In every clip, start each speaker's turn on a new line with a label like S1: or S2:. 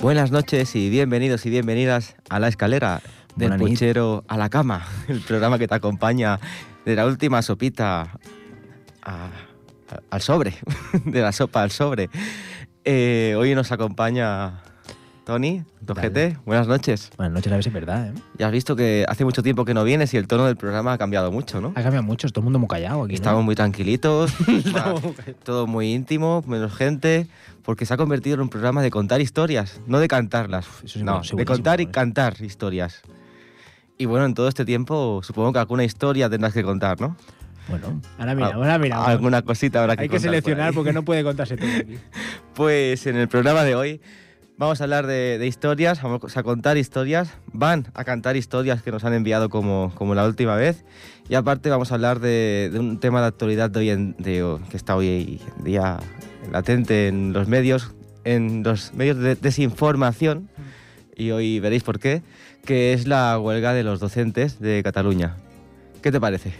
S1: Buenas noches y bienvenidos y bienvenidas a La Escalera, del
S2: Buena nit.
S1: puchero a la cama, el programa que te acompaña de la última sopita a- a- al sobre, de la sopa al sobre. Eh, hoy nos acompaña Tony. GT. Buenas noches.
S2: Buenas noches, a ver si es verdad, ¿eh?
S1: Ya has visto que hace mucho tiempo que no vienes y el tono del programa ha cambiado mucho, ¿no?
S2: Ha cambiado mucho, todo el mundo muy callado aquí. ¿no?
S1: Estamos muy tranquilitos, todo muy íntimo, menos gente, porque se ha convertido en un programa de contar historias, no de cantarlas.
S2: Eso es
S1: no, de contar y
S2: ¿eh?
S1: cantar historias. Y bueno, en todo este tiempo supongo que alguna historia tendrás que contar, ¿no?
S2: Bueno, ahora mira, ahora mira.
S1: Alguna cosita habrá que
S2: Hay que
S1: contar
S2: seleccionar porque no puede contarse todo aquí.
S1: Pues en el programa de hoy vamos a hablar de, de historias, vamos a contar historias, van a cantar historias que nos han enviado como, como la última vez y aparte vamos a hablar de, de un tema de actualidad de hoy en, de- que está hoy en día latente en los medios, en los medios de desinformación y hoy veréis por qué, que es la huelga de los docentes de Cataluña. ¿Qué te parece?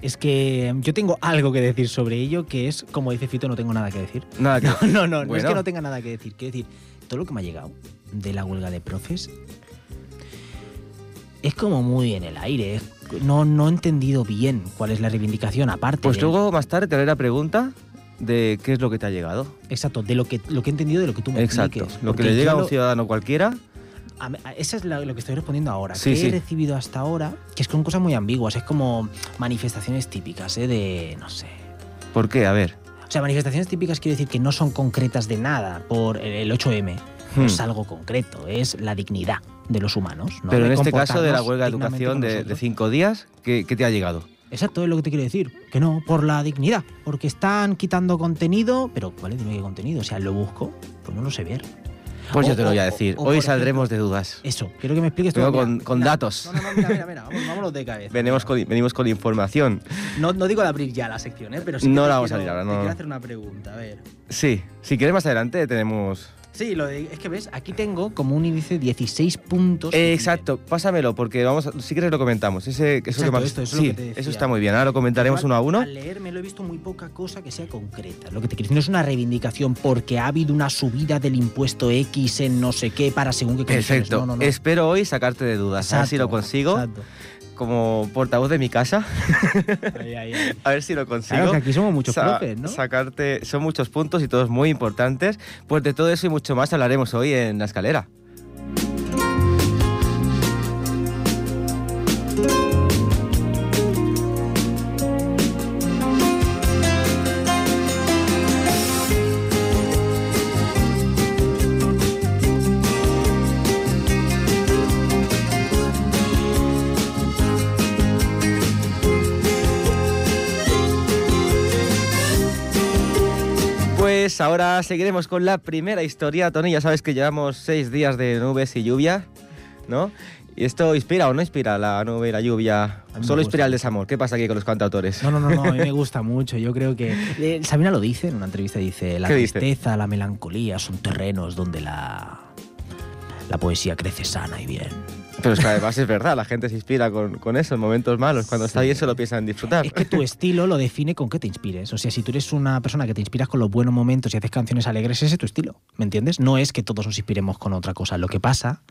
S2: Es que yo tengo algo que decir sobre ello, que es, como dice Fito, no tengo nada que decir.
S1: Nada que...
S2: No, no, no, no es que no tenga nada que decir. Quiero decir, todo lo que me ha llegado de la huelga de profes es como muy en el aire. No, no he entendido bien cuál es la reivindicación, aparte.
S1: Pues
S2: de-
S1: luego más tarde te haré la pregunta de qué es lo que te ha llegado.
S2: Exacto, de lo que, lo que he entendido de lo que tú me
S1: Exacto.
S2: expliques.
S1: Lo que le llega a un
S2: lo-
S1: ciudadano cualquiera.
S2: A mí- a- Eso es la- lo que estoy respondiendo ahora.
S1: Sí,
S2: que
S1: sí.
S2: he recibido hasta ahora, que es con cosas muy ambiguas, es como manifestaciones típicas, ¿eh? De, no sé.
S1: ¿Por qué? A ver.
S2: O sea, manifestaciones típicas quiero decir que no son concretas de nada por el el 8M. No
S1: Hmm.
S2: es algo concreto, es la dignidad de los humanos. ¿no?
S1: Pero en este caso de la huelga de educación de, cinco días, ¿qué, qué te ha llegado?
S2: Exacto, es lo que te quiero decir. Que no, por la dignidad. Porque están quitando contenido, pero ¿vale? Dime qué contenido. O sea, lo busco, pues no lo sé ver.
S1: Pues
S2: O-
S1: yo te lo voy a decir.
S2: o,
S1: Hoy saldremos de dudas.
S2: Eso, quiero que me expliques todo.
S1: Con- con
S2: mira,
S1: datos.
S2: No, no, mira, mira, mira, vamos, vámonos de cabeza.
S1: Venimos con, venimos con información.
S2: No, no digo de abrir ya la sección, ¿eh? pero sí
S1: No
S2: te
S1: la vamos a
S2: quiero-
S1: abrir ahora,
S2: te
S1: no,
S2: quiero
S1: no.
S2: hacer una pregunta, a ver.
S1: Sí, si quieres más adelante tenemos...
S2: Sí, lo de- es que ves, aquí tengo como un índice de 16 puntos. que
S1: Eh, exacto, pásamelo porque vamos a- si quieres lo comentamos. Ese, eso que
S2: Exacto,
S1: más-
S2: esto, eso es lo
S1: sí,
S2: que te
S1: eso está muy bien. Ahora lo comentaremos
S2: Igual,
S1: uno a uno.
S2: Al leerme lo he visto muy poca cosa que sea concreta. Lo que te quiero decir no es una reivindicación porque ha habido una subida del impuesto X en no sé qué para según qué condiciones.
S1: Perfecto.
S2: No, no, no.
S1: Espero hoy sacarte de dudas. a ver si lo
S2: Exacto,
S1: consigo
S2: exacto.
S1: Como portavoz de mi casa.
S2: Ahí, ahí, ahí.
S1: A ver si lo consigo.
S2: Claro, que aquí somos muchos
S1: Sa-
S2: profes, ¿no?
S1: Sacarte, son muchos puntos y todos muy importantes. Pues de todo eso y mucho más hablaremos hoy en la escalera. Pues ahora seguiremos con la primera historia, Tony. Ya sabes que llevamos seis días de nubes y lluvia, ¿no? ¿Y esto inspira o no inspira la nube y la lluvia? Solo inspira el desamor. ¿Qué pasa aquí con los cantautores?
S2: No, no, no, no, a mí me gusta mucho. Yo creo que. eh, Sabina lo dice en una entrevista: dice, la
S1: ¿Qué dice?
S2: tristeza, la melancolía son terrenos donde la. La poesía crece sana y bien.
S1: Pero es que además es verdad, la gente se inspira con, con eso en momentos malos. Cuando está bien solo piensa en disfrutar.
S2: Es que tu estilo lo define con qué te inspires. O sea, si tú eres una persona que te inspiras con los buenos momentos y haces canciones alegres, ese es tu estilo. ¿Me entiendes? No es que todos nos inspiremos con otra cosa. Lo que pasa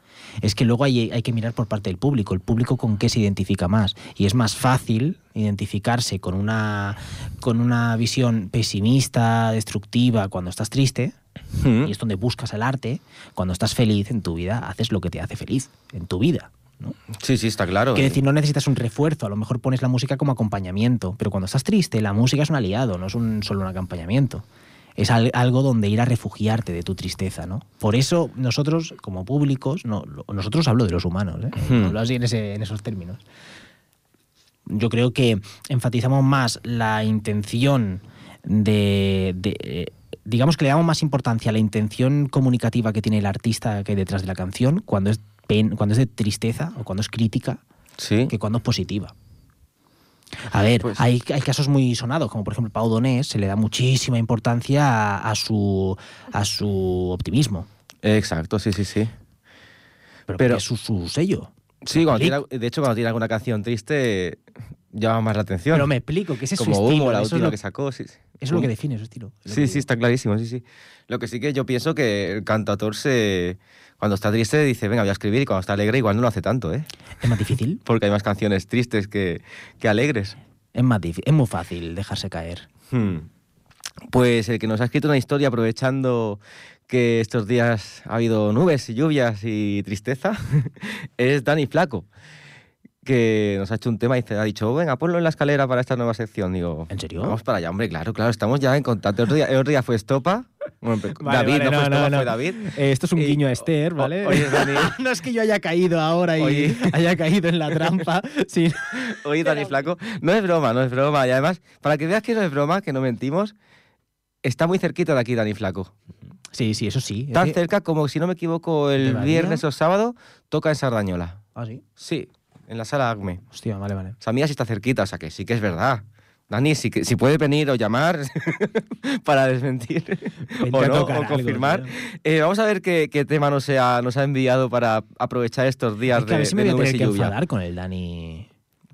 S2: es que luego hay, hay que mirar por parte del público. El público con qué se identifica más. Y es más fácil identificarse con una, con una visión pesimista, destructiva, cuando estás triste.
S1: Mm.
S2: Y es donde buscas el arte. Cuando estás feliz en tu vida, haces lo que te hace feliz en tu vida. ¿no?
S1: Sí, sí, está claro.
S2: Quiero decir, no necesitas un refuerzo, a lo mejor pones la música como acompañamiento, pero cuando estás triste, la música es un aliado, no es un, solo un acompañamiento. Es al- algo donde ir a refugiarte de tu tristeza, ¿no? Por eso nosotros, como públicos, no, nosotros hablo de los humanos, ¿eh?
S1: Hmm.
S2: hablo así en, ese- en esos términos. Yo creo que enfatizamos más la intención de, de, eh, digamos que le damos más importancia a la intención comunicativa que tiene el artista que hay detrás de la canción cuando es, pen- cuando es de tristeza o cuando es crítica
S1: Sí.
S2: que cuando es positiva. A ver,
S1: Pues-
S2: hay, hay casos muy sonados, como por ejemplo Pau Donés, se le da muchísima importancia a, a su, a su optimismo,
S1: Exacto, sí, sí, sí.
S2: pero, es su, su sello.
S1: Sí, cuando tiene- de hecho, cuando tiene alguna canción triste, llama más la atención.
S2: Pero me explico, que ese es su
S1: Como
S2: estilo.
S1: Humo, la última
S2: lo,
S1: que sacó. Sí, sí.
S2: Eso es lo que define su estilo. Lo
S1: Sí,
S2: que
S1: sí, está clarísimo, sí, sí. Lo que sí que yo pienso que el cantautor se... Cuando está triste dice, venga, voy a escribir, y cuando está alegre igual no lo hace tanto, ¿eh?
S2: Es más difícil.
S1: Porque hay más canciones tristes que, que alegres.
S2: Es más difícil. Es muy fácil dejarse caer.
S1: Hmm. Pues el que nos ha escrito una historia aprovechando que estos días ha habido nubes y lluvias y tristeza es Dani Flaco, que nos ha hecho un tema y ha dicho, venga, ponlo en la escalera para esta nueva sección. Digo,
S2: ¿En serio?
S1: Vamos para allá, hombre, claro, claro, estamos ya en contacto. El otro día, el otro día fue Estopa, bueno, pe-
S2: Vale,
S1: David,
S2: vale,
S1: no,
S2: no,
S1: fue Estopa,
S2: no,
S1: fue David.
S2: Eh, esto es un
S1: Y-
S2: guiño a Esther,
S1: o-
S2: ¿vale?
S1: oye, Dani.
S2: no es que yo haya caído ahora y
S1: Oye.
S2: haya caído en la trampa. sí.
S1: Oye, Dani Flaco, no es broma, no es broma. Y además, para que veas que no es broma, que no mentimos, está muy cerquita de aquí Dani Flaco.
S2: sí, sí, eso sí. Es
S1: Tan
S2: que-
S1: cerca como, si no me equivoco,
S2: ¿De
S1: el viernes o sábado toca en Sardañola.
S2: Ah, sí.
S1: Sí, en la sala ACME.
S2: Hostia, vale, vale.
S1: O sea, mira si está cerquita, o sea que sí que es verdad. Dani, si, si puede venir o llamar para desmentir o,
S2: a
S1: no, o
S2: algo,
S1: confirmar.
S2: tío.
S1: Eh, vamos a ver qué, qué tema nos ha, nos ha enviado para aprovechar estos días
S2: Es que a
S1: de,
S2: ver si me voy a tener que enfadar con el Dani.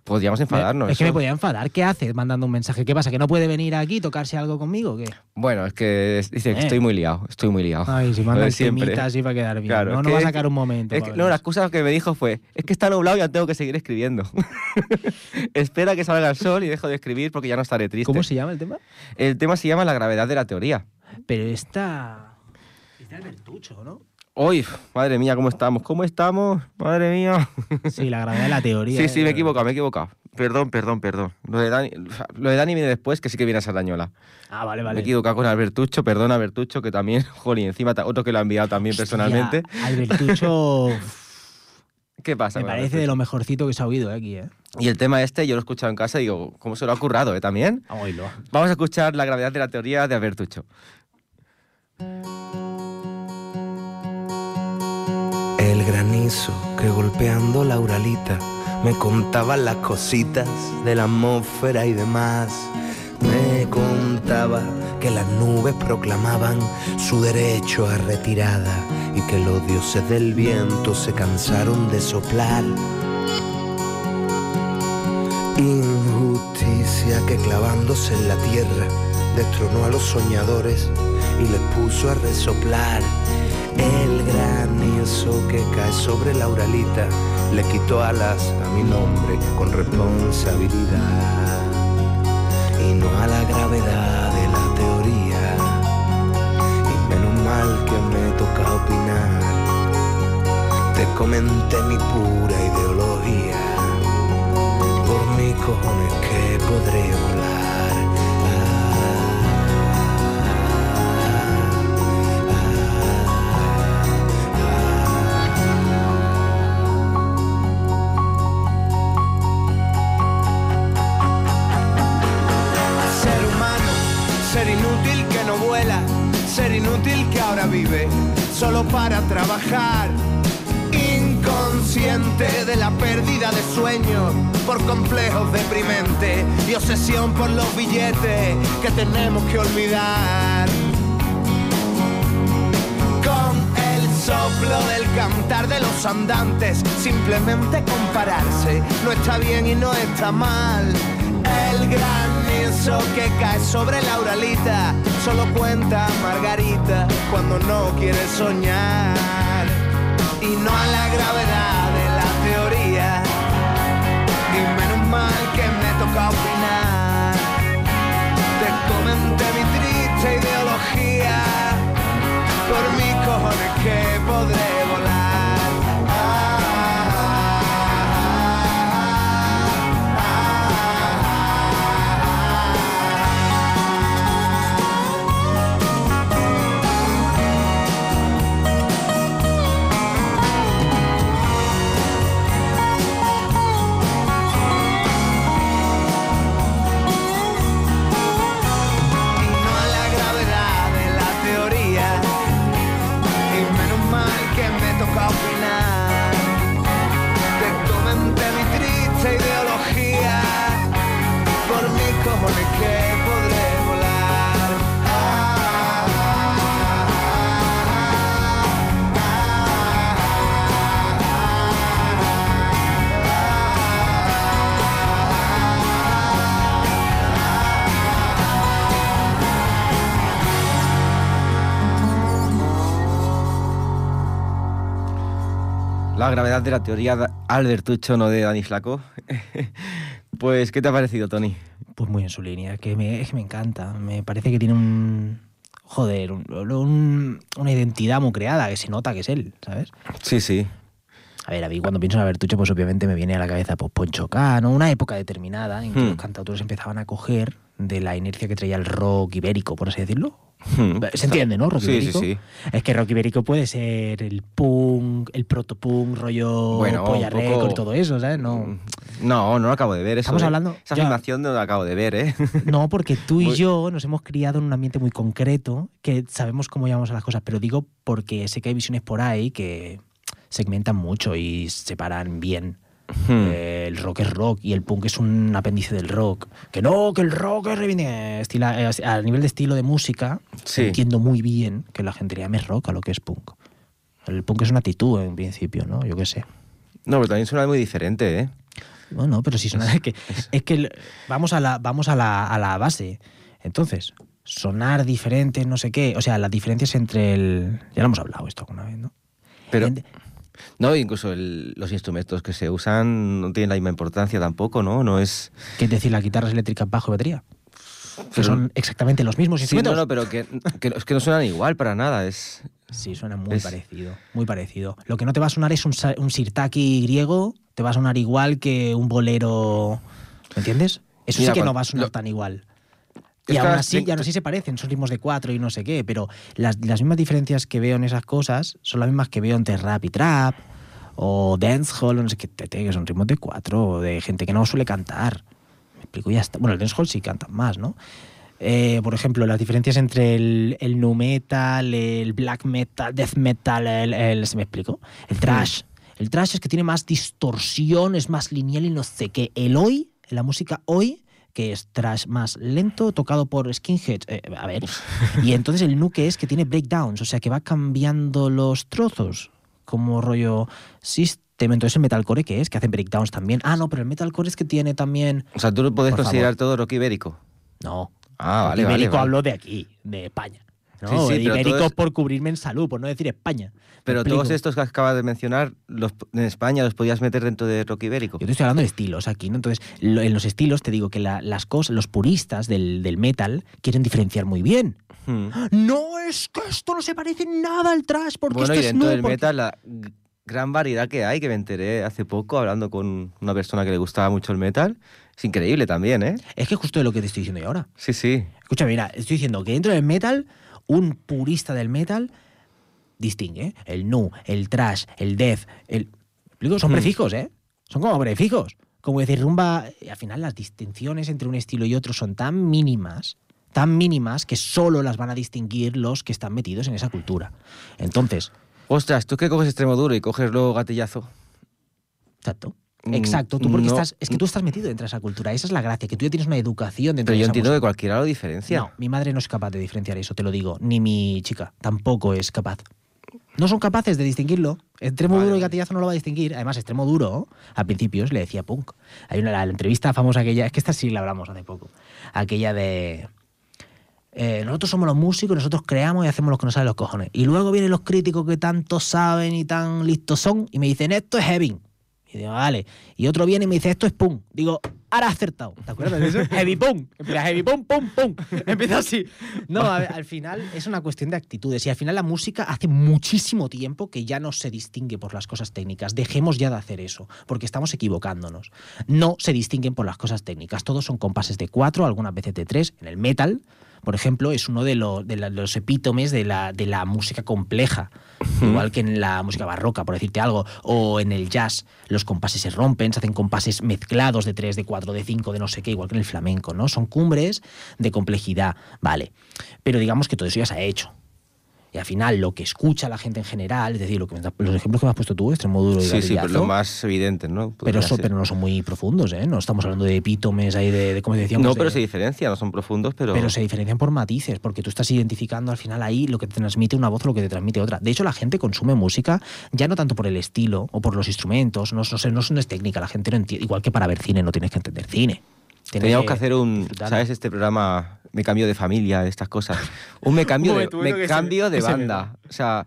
S1: Podríamos enfadarnos.
S2: Es que me podía enfadar. ¿Qué hace mandando un mensaje? ¿Qué pasa? ¿Que no puede venir aquí y tocarse algo conmigo? o ¿Qué?
S1: Bueno, es que dice que
S2: Eh.
S1: estoy muy liado, estoy muy liado.
S2: Ay, si manda
S1: de
S2: un
S1: siempre.
S2: temita así para quedar bien.
S1: Claro,
S2: no, no va a sacar un momento.
S1: Es
S2: para
S1: que- no, la excusa que me dijo fue, es que está nublado y ya tengo que seguir escribiendo. Espera que salga el sol y dejo de escribir porque ya no estaré triste.
S2: ¿Cómo se llama el tema?
S1: El tema se llama la gravedad de la teoría.
S2: Pero está. Está el Bertucho, ¿no?
S1: Uy, madre mía, ¿cómo estamos? ¿Cómo estamos? Madre mía.
S2: Sí, la gravedad de la teoría.
S1: Sí, sí, me he
S2: eh.
S1: equivocado, me he equivocado. Perdón, perdón, perdón. Lo de Dani, lo de Dani viene después, que sí que viene a Sardañola.
S2: Ah, vale,
S1: Me he
S2: vale.
S1: equivocado con Albertucho, perdón, Albertucho, que también, jolín, encima otro que lo ha enviado también
S2: Hostia,
S1: personalmente.
S2: Albertucho
S1: ¿Qué pasa?
S2: me parece de lo mejorcito que se ha oído eh, aquí, ¿eh?
S1: Y el tema este, yo lo he escuchado en casa y digo, ¿cómo se lo ha currado, eh? También.
S2: A oírlo.
S1: Vamos a escuchar la gravedad de la teoría de Albertucho.
S3: Granizo que golpeando la Uralita me contaba las cositas de la atmósfera y demás. Me contaba que las nubes proclamaban su derecho a retirada y que los dioses del viento se cansaron de soplar. Injusticia que clavándose en la tierra destronó a los soñadores y les puso a resoplar. El granizo que cae sobre la Uralita le quitó alas a mi nombre con responsabilidad y no a la gravedad de la teoría. Y menos mal que me toca opinar. Te comenté mi pura ideología. Por mis cojones que podré volar.
S4: Para trabajar. Inconsciente de la pérdida de sueño por complejos deprimente y obsesión por los billetes que tenemos que olvidar. Con el soplo del cantar de los andantes, simplemente compararse no está bien y no está mal. El granizo que cae sobre la Uralita. Solo cuenta Margarita cuando no quiere soñar. Y no a la gravedad gravedad
S1: de la teoría de Albertucho, no de Dani Flaco. pues, ¿qué te ha parecido, Tony?
S2: Pues muy en su línea, que me, es que me encanta. Me parece que tiene un. Joder, un- un- una identidad muy creada, que se nota que es él, ¿sabes?
S1: Sí, sí.
S2: A ver, a mí cuando pienso en Albertucho, pues obviamente me viene a la cabeza pues, Poncho Cano, una época determinada en que
S1: Hmm.
S2: los cantautores empezaban a coger de la inercia que traía el rock ibérico, por así decirlo.
S1: Hmm.
S2: Se entiende, ¿no? Rock
S1: Sí, sí,
S2: ibérico.
S1: sí.
S2: Es que rock ibérico puede ser el punk, el protopunk, rollo
S1: Bueno,
S2: polla
S1: poco-
S2: y todo eso, ¿sabes? No,
S1: No, no lo acabo de ver. Eso,
S2: Estamos
S1: ¿eh?
S2: hablando-
S1: Esa
S2: ya.
S1: afirmación no la acabo de ver, ¿eh?
S2: no, porque tú y
S1: Muy-
S2: yo nos hemos criado en un ambiente muy concreto, que sabemos cómo llamamos a las cosas, pero digo porque sé que hay visiones por ahí que segmentan mucho y separan bien.
S1: Hmm.
S2: Eh, el rock es rock y el punk es un apéndice del rock. Que no, que el rock es reivindica- estila- eh, a nivel de estilo de música.
S1: Sí.
S2: Entiendo muy bien que la gente llame rock a lo que es punk. El punk es una actitud en principio, ¿no? Yo qué sé.
S1: No, pero también suena muy diferente, ¿eh?
S2: Bueno, pero si suena es que es que vamos a la vamos a la, a la base. Entonces, sonar diferente, no sé qué, o sea, las diferencias entre el ya lo hemos hablado esto alguna vez, ¿no?
S1: Pero, no, incluso el- los instrumentos que se usan no tienen la misma importancia tampoco, ¿no? No es...
S2: ¿Qué es decir las guitarras eléctricas bajo batería? Que son exactamente los mismos
S1: Sí,
S2: instrumentos.
S1: no, no, pero que, que es que no suenan igual para nada. Es,
S2: Sí, suena muy
S1: Es-
S2: parecido, muy parecido. Lo que no te va a sonar es un, un sirtaki griego, te va a sonar igual que un bolero, ¿me entiendes? Eso
S1: Mira,
S2: sí que no va a sonar
S1: lo-
S2: tan igual. Y
S1: que
S2: aún
S1: ahora
S2: así,
S1: te-
S2: y aún así se parecen, son ritmos de cuatro y no sé qué, pero las, las mismas diferencias que veo en esas cosas son las mismas que veo entre rap y trap, o dancehall, o no sé qué, tete, que son ritmos de cuatro, o de gente que no suele cantar. Me explico, ya está. Bueno, el dancehall sí cantan más, ¿no? Eh, por ejemplo, las diferencias entre el, el nu metal, el black metal, death metal, el, el- ¿se me explico? El trash. El trash es que tiene más distorsión, es más lineal y no sé qué. El hoy, la música hoy, que es trash más lento, tocado por skinheads. eh, a ver. Y entonces el nu que es que tiene breakdowns, o sea que va cambiando los trozos, como rollo system. Entonces el metalcore que es, que hacen breakdowns también. Ah, no, pero el metalcore es que tiene también.
S1: o sea, tú lo puedes
S2: Por
S1: considerar
S2: favor.
S1: todo rock ibérico.
S2: No.
S1: Ah, vale,
S2: ibérico
S1: vale, vale.
S2: hablo de aquí, de España. ¿No?
S1: Sí, sí,
S2: De
S1: pero
S2: ibérico
S1: todo es-
S2: por cubrirme en salud, por no decir España. ¿Me
S1: Pero todos estos que acabas de mencionar, los, en España los podías meter dentro de rock ibérico.
S2: Yo te estoy hablando de estilos aquí, ¿no? Entonces, lo- en los estilos te digo que la- las cosas, los puristas del, del metal quieren diferenciar muy bien.
S1: Hmm.
S2: No es que esto no se parece en nada al trash, porque
S1: Bueno,
S2: esto
S1: y
S2: es
S1: dentro
S2: nu,
S1: del
S2: porque-
S1: metal, la gran variedad que hay, que me enteré hace poco hablando con una persona que le gustaba mucho el metal. Es increíble también, ¿eh?
S2: Es que justo de lo que te estoy diciendo yo ahora.
S1: Sí, sí.
S2: Escucha, mira, estoy diciendo que dentro del metal, un purista del metal distingue ¿eh? el nu, el trash, el death, el... Son
S1: Hmm.
S2: prefijos, ¿eh? Son como prefijos. Como decir, rumba, al final las distinciones entre un estilo y otro son tan mínimas, tan mínimas que solo las van a distinguir los que están metidos en esa cultura. Entonces,
S1: Ostras, tú que coges extremo duro y coges luego gatillazo.
S2: exacto. Exacto, tú porque
S1: no,
S2: estás, es que tú estás metido dentro de esa cultura, esa es la gracia, que tú ya tienes una educación dentro
S1: Pero
S2: de
S1: yo
S2: esa
S1: entiendo que
S2: música.
S1: cualquiera lo diferencia.
S2: No, mi madre no es capaz de diferenciar eso, te lo digo. Ni mi chica tampoco es capaz. No son capaces de distinguirlo. Extremo
S1: Vale,
S2: duro y gatillazo no lo va a distinguir. Además, extremo duro, a principios le decía punk. Hay una la, la entrevista famosa aquella, es que esta sí la hablamos hace poco. Aquella de. eh, nosotros somos los músicos, nosotros creamos y hacemos lo que nos sale de los cojones. Y luego vienen los críticos que tanto saben y tan listos son y me dicen, esto es heavy. Y digo, vale. Y otro viene y me dice, esto es punk. Digo, ahora has acertado. ¿Te acuerdas de eso? heavy punk. Empieza heavy punk, pum, pum. Empieza así. No, a ver, al final es una cuestión de actitudes. Y al final la música hace muchísimo tiempo que ya no se distingue por las cosas técnicas. Dejemos ya de hacer eso, porque estamos equivocándonos. No se distinguen por las cosas técnicas. Todos son compases de cuatro, algunas veces de tres. En el metal, por ejemplo, es uno de los, de la- los epítomes de la, de la música compleja. Igual que en la música barroca, por decirte algo, o en el jazz, los compases se rompen, se hacen compases mezclados de 3, de 4, de 5, de no sé qué, igual que en el flamenco, ¿no? Son cumbres de complejidad, vale. Pero digamos que todo eso ya se ha hecho. Y al final lo que escucha la gente en general, es decir, lo que me- los ejemplos que me has puesto tú, extremo duro y
S1: Sí, sí, pero lo más evidente, ¿no?
S2: pero, eso-
S1: ser.
S2: pero no son muy profundos, ¿eh? No estamos hablando de epítomes ahí de, de como decíamos.
S1: No,
S2: de-
S1: pero se diferencia, no son profundos, pero...
S2: pero se diferencian por matices, porque tú estás identificando al final ahí lo que te transmite una voz o lo que te transmite otra. De hecho, la gente consume música ya no tanto por el estilo o por los instrumentos, no, no, sé, no, no es técnica, la gente no entiende. Igual que para ver cine no tienes que entender cine.
S1: Teníamos que hacer un. ¿sabes? Este programa, me cambio de familia, estas cosas. Un me cambio, de, me cambio de banda. O sea,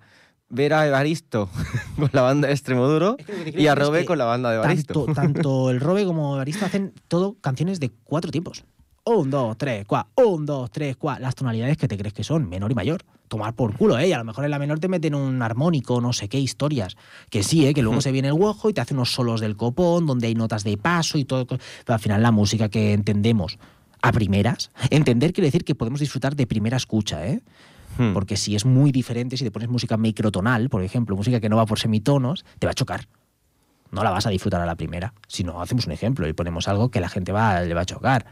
S1: ver a Evaristo con la banda de Extremoduro
S2: Es que
S1: y a
S2: es
S1: Robe
S2: que
S1: con la banda de Evaristo.
S2: Tanto, tanto el Robe como Evaristo hacen todo canciones de cuatro tipos. Un, dos, tres, cuatro. Un, dos, tres, cuatro. Las tonalidades que te crees que son, menor y mayor. Tomar por culo, ¿eh? Y a lo mejor en la menor te meten un armónico, no sé qué historias. Que sí, ¿eh? Que luego se viene el guajo y te hace unos solos del copón, donde hay notas de paso y todo. Pero al final la música que entendemos a primeras, entender quiere decir que podemos disfrutar de primera escucha, ¿eh?
S1: Hmm.
S2: Porque si es muy diferente, si te pones música microtonal, por ejemplo, música que no va por semitonos, te va a chocar. No la vas a disfrutar a la primera. Si no, hacemos un ejemplo y ponemos algo que la gente va, le va a chocar.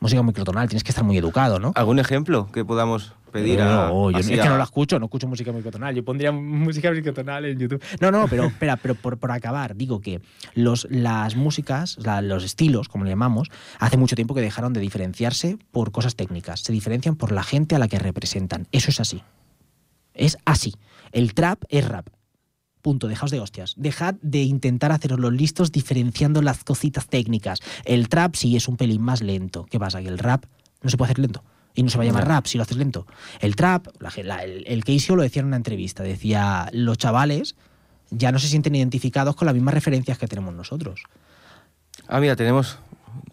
S2: Música microtonal, tienes que estar muy educado, ¿no?
S1: ¿Algún ejemplo que podamos pedir a,
S2: No, yo es que no la escucho, no escucho música microtonal. Yo pondría música microtonal en YouTube. No, no, pero espera, pero por, por acabar, digo que los, las músicas, la- los estilos, como le llamamos, hace mucho tiempo que dejaron de diferenciarse por cosas técnicas. Se diferencian por la gente a la que representan. Eso es así. Es así. El trap es rap. Punto, dejaos de hostias. Dejad de intentar haceros los listos diferenciando las cositas técnicas. El trap sí es un pelín más lento. ¿Qué pasa? Que el rap no se puede hacer lento. Y no se va a llamar rap si lo haces lento. El trap, la ge- la- el, el Keisio lo decía en una entrevista, decía, los chavales ya no se sienten identificados con las mismas referencias que tenemos nosotros.
S1: Ah, mira, tenemos...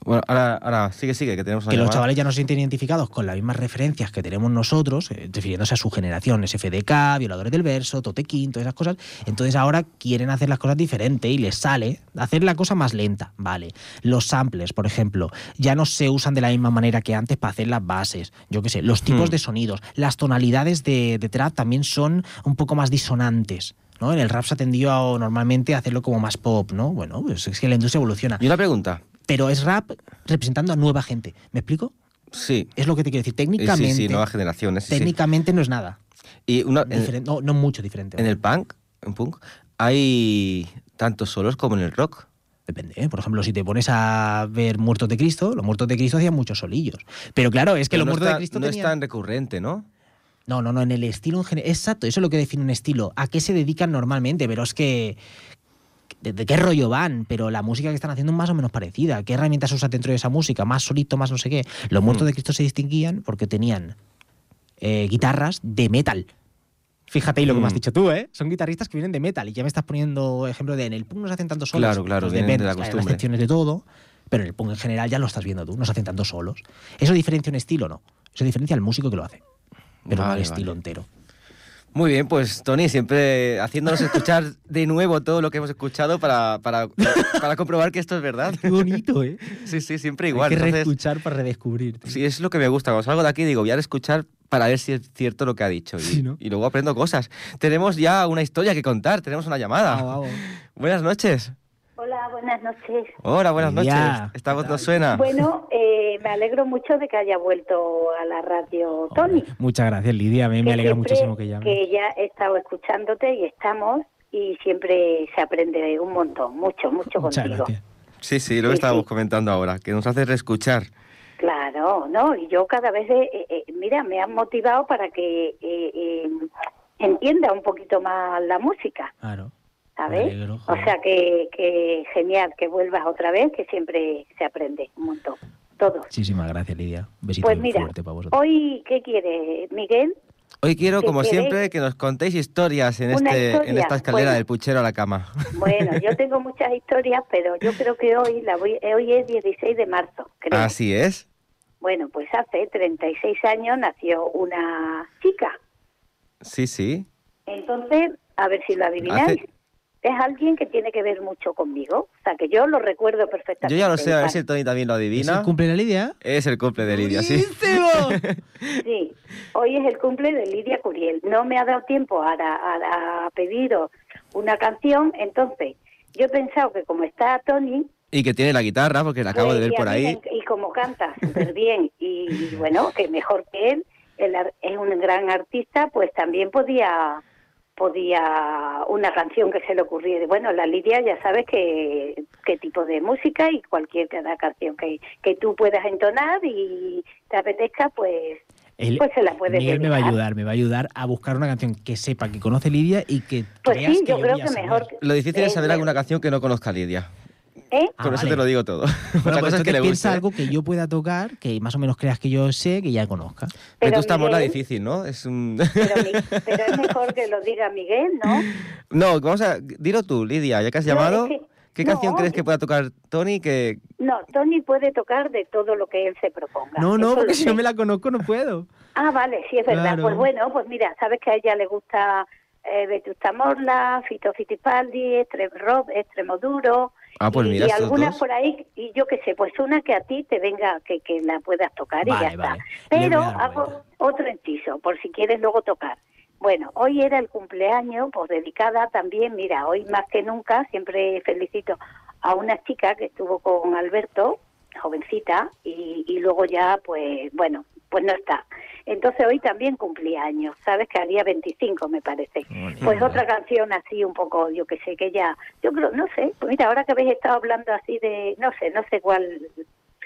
S1: Bueno, ahora, ahora sigue, sigue, que tenemos una
S2: que los chavales ya no se sienten identificados con las mismas referencias que tenemos nosotros, eh, refiriéndose a su generación, SFDK, Violadores del Verso, Totequín, todas esas cosas. Entonces ahora quieren hacer las cosas diferentes y les sale hacer la cosa más lenta, ¿vale? Los samples, por ejemplo, ya no se usan de la misma manera que antes para hacer las bases. Yo qué sé, los tipos
S1: Hmm.
S2: de sonidos, las tonalidades de, de trap también son un poco más disonantes. ¿no? En el rap se ha tendido a, normalmente a hacerlo como más pop, ¿no? Bueno, pues es que la industria evoluciona.
S1: Y una pregunta.
S2: Pero es rap representando a nueva gente. ¿Me explico?
S1: Sí.
S2: Es lo que te quiero decir. Técnicamente,
S1: Sí, sí, nuevas generaciones. sí, sí.
S2: técnicamente no es nada.
S1: Y una, en,
S2: no, no mucho diferente.
S1: en el punk, en punk, hay tantos solos como en el rock.
S2: Depende. ¿eh? Por ejemplo, si te pones a ver Muertos de Cristo, los Muertos de Cristo hacían muchos solillos. Pero claro, es que
S1: Pero
S2: los
S1: no,
S2: Muertos
S1: está-
S2: de Cristo
S1: no es
S2: tenían...
S1: tan recurrente, ¿no?
S2: No, no, no, en el estilo en general. Exacto, eso es lo que define un estilo. ¿A qué se dedican normalmente? Pero es que. ¿De, de qué rollo van? Pero la música que están haciendo es más o menos parecida. ¿Qué herramientas usan dentro de esa música? Más solito, más no sé qué. Los muertos
S1: Mm.
S2: de Cristo se distinguían porque tenían eh, guitarras de metal. Fíjate y lo que me has
S1: Mm.
S2: dicho tú, ¿eh? Son guitarristas que vienen de metal y ya me estás poniendo ejemplo de en el punk no se hacen tantos solos.
S1: Claro, claro,
S2: Pues
S1: vienen de la costumbre.
S2: excepciones de todo, pero en el punk en general ya lo estás viendo tú, no se hacen tantos solos. ¿Eso diferencia un estilo? No. Eso diferencia al músico que lo hace, pero no
S1: Vale,
S2: al estilo entero.
S1: Muy bien, pues Tony, siempre haciéndonos escuchar de nuevo todo lo que hemos escuchado para, para, para comprobar que esto es verdad.
S2: Qué bonito, ¿eh?
S1: Sí, sí, siempre igual.
S2: Hay que reescuchar para redescubrir.
S1: sí, es lo que me gusta. Cuando salgo de aquí digo, voy a escuchar para ver si es cierto lo que ha dicho. Y,
S2: Sí, ¿no?
S1: y luego aprendo cosas. Tenemos ya una historia que contar, tenemos una llamada.
S2: Vamos, vamos.
S1: Buenas noches.
S5: Hola, buenas noches.
S1: Hola, buenas noches. Esta voz nos suena.
S5: Bueno, eh, me alegro mucho de que haya vuelto a la radio Tony.
S2: Hombre, Muchas gracias, Lidia. A mí me
S5: Que
S2: alegra
S5: siempre
S2: muchísimo que llame.
S5: Que ya he estado escuchándote y estamos y siempre se aprende un montón, mucho, mucho
S2: Muchas
S5: contigo.
S2: gracias.
S1: Sí, sí, lo que
S5: Sí,
S1: estábamos
S5: sí.
S1: comentando ahora, que nos hace reescuchar.
S5: Claro, ¿no? Y yo cada vez, eh, eh, mira, me han motivado para que eh, eh, entienda un poquito más la música,
S2: Claro.
S5: ¿sabes?
S2: Me alegro,
S5: o sea que, que genial que vuelvas otra vez, que siempre se aprende un montón, todo.
S2: Muchísimas gracias, Lidia. Un besito
S5: Pues
S2: muy
S5: mira,
S2: fuerte para vosotros.
S5: hoy, ¿qué quiere Miguel?
S1: Hoy quiero,
S5: ¿Qué
S1: como
S5: queréis?
S1: siempre, que nos contéis historias en,
S5: Una
S1: este, en esta escalera
S5: bueno.
S1: del puchero a la cama.
S5: Bueno, yo tengo muchas historias, pero yo creo que hoy la voy, hoy es 16 de marzo, creo.
S1: Así es.
S5: Bueno, pues hace 36 años nació una chica.
S1: Sí, sí.
S5: Entonces, a ver si lo adivináis.
S1: Hace-
S5: Es alguien que tiene que ver mucho conmigo. O sea, que yo lo recuerdo perfectamente.
S1: Yo ya lo sé, a ver si el Tony también lo
S2: ¿Es
S1: adivina.
S2: el cumple de Lidia?
S1: Es el cumple de Lidia, sí.
S2: ¡Buenísimo!
S5: Sí, hoy es el cumple de Lidia Curiel. No me ha dado tiempo a, a, a pediros una canción, entonces yo he pensado que como está Tony,
S1: Y que tiene la guitarra, porque la acabo
S5: Pues,
S1: de ver
S5: y a
S1: por ahí.
S5: me Y como canta súper bien, y, y bueno, que mejor que él, él ar- es un gran artista, pues también podía podía una canción que se le ocurriera. Bueno, la Lidia ya sabes que qué tipo de música y cualquier cada canción que, que tú puedas entonar y te apetezca, pues
S2: Él-
S5: Pues se la puede
S2: Miguel me va a
S5: dedicar.
S2: ayudar, me va a ayudar a buscar una canción que sepa que conoce Lidia y que
S5: Pues
S2: creas
S5: sí,
S2: que
S5: yo creo que
S2: saber.
S5: mejor
S1: Lo difícil es saber alguna canción que no conozca Lidia.
S5: ¿Eh?
S2: Ah,
S1: Con eso
S2: vale.
S1: te lo digo todo.
S2: Bueno,
S1: Otra
S2: pues
S1: cosa es que le
S2: algo que yo pueda tocar, que más o menos creas que yo sé, que ya conozca.
S1: Pero tú morla
S5: Miguel-
S1: difícil, ¿no? Es un...
S5: Pero, pero es mejor que lo diga Miguel, ¿no?
S1: no, vamos a... Dilo tú, Lidia, ya que has
S5: No,
S1: llamado.
S5: es que-
S1: ¿Qué
S5: no,
S1: canción crees que pueda tocar Tony que...
S5: No, Tony puede tocar de todo lo que él se proponga.
S2: No, no,
S5: Eso
S2: porque si
S5: sé.
S2: no me la conozco no puedo.
S5: Ah, vale, sí, es verdad.
S2: Claro.
S5: Pues bueno, pues mira, sabes que a ella le gusta eh, Vetusta Morla, Fito Fitipaldi, Extremo Rock, Extremo Duro.
S1: Ah, pues
S5: y,
S1: mira,
S5: y
S1: estos
S5: algunas
S1: dos.
S5: por ahí, y yo qué sé, pues una que a ti te venga, que, que la puedas tocar y ya está.
S2: vale.
S5: Pero hago otro inciso, por si quieres luego tocar. Bueno, hoy era el cumpleaños, pues dedicada también, mira, hoy más que nunca, siempre felicito a una chica que estuvo con Alberto, jovencita, y, y luego ya, pues, bueno, pues no está. Entonces hoy también cumplía años, ¿sabes? Que día 25 me parece. Pues otra canción así un poco, yo que sé, que ya, yo creo, no sé, pues mira, ahora que habéis estado hablando así de, no sé, no sé cuál,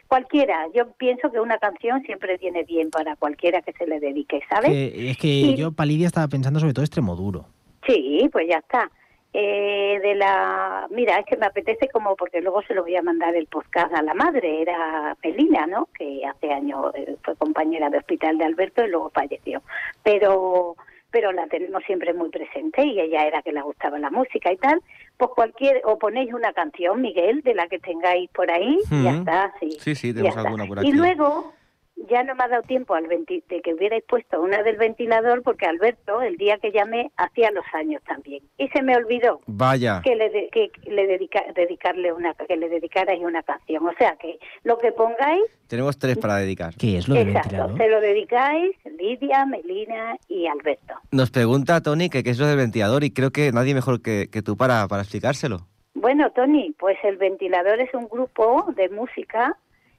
S5: cualquiera, yo pienso que una canción siempre viene bien para cualquiera que se le dedique, ¿sabes?
S2: Que- es que
S5: Y-
S2: yo, para Lidia, estaba pensando sobre todo extremo duro.
S5: Sí, pues ya está. Eh, de la, mira, es que me apetece como porque luego se lo voy a mandar el podcast a la madre, era Melina, ¿no? Que hace años eh, fue compañera de hospital de Alberto y luego falleció. Pero, pero la tenemos siempre muy presente y ella era que le gustaba la música y tal. Pues cualquier, o ponéis una canción, Miguel, de la que tengáis por ahí, y ya
S1: Ujú.
S5: está, sí.
S1: Sí, sí,
S5: ya
S1: tenemos alguna por
S5: Y
S1: aquí.
S5: luego, ya no me ha dado tiempo al venti- de que hubierais puesto una del ventilador porque Alberto, el día que llamé, hacía los años también. Y se me olvidó
S1: Vaya.
S5: que le, de- que le dedica, dedicarle una que le dedicarais una canción. O sea que lo que pongáis,
S1: Tenemos tres para dedicar.
S2: ¿Qué es lo del
S5: exacto,
S2: ventilador?
S5: se lo dedicáis Lidia, Melina y Alberto.
S1: Nos pregunta Tony que qué es lo del ventilador y creo que nadie mejor que, que tú para, para explicárselo.
S5: Bueno, Tony, pues el ventilador es un grupo de música,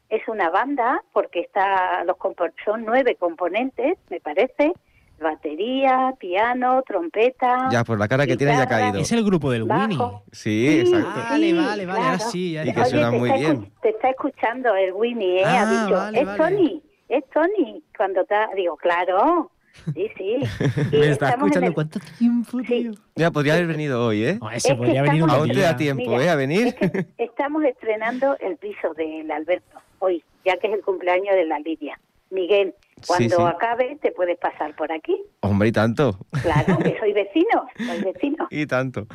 S5: es una banda, porque está los son nueve componentes, me parece, batería, piano, trompeta.
S1: Ya, por la cara que tiene ya ha caído.
S2: Es el grupo del
S5: bajo.
S2: Winnie.
S1: Sí,
S5: Sí,
S1: exacto.
S2: Vale,
S5: sí,
S2: vale, vale, ahora
S5: claro.
S2: sí, ya-
S1: Y
S2: ya.
S1: que suena
S5: te
S1: muy
S5: está
S1: bien.
S5: te está escuchando el Winnie, ¿eh?
S2: Ah,
S5: ha dicho,
S2: vale,
S5: es
S2: vale.
S5: Tony, es Tony. Cuando está, digo, claro, sí, sí. Y
S2: Me está
S5: estamos en
S2: escuchando
S5: el-
S2: cuánto tiempo,
S5: Sí.
S2: tío.
S1: Mira, podría haber venido hoy, ¿eh?
S5: Es
S2: ese
S5: que
S2: podría un
S5: estamos-
S1: Aún te da tiempo,
S5: Mira,
S1: ¿eh? A venir.
S5: Es que estamos estrenando el piso del Alberto hoy, ya que es el cumpleaños de la Lidia. Miguel, cuando
S1: sí.
S5: acabe te puedes pasar por aquí.
S1: Hombre, y tanto.
S5: Claro, que soy vecino, soy vecino.
S1: Y tanto.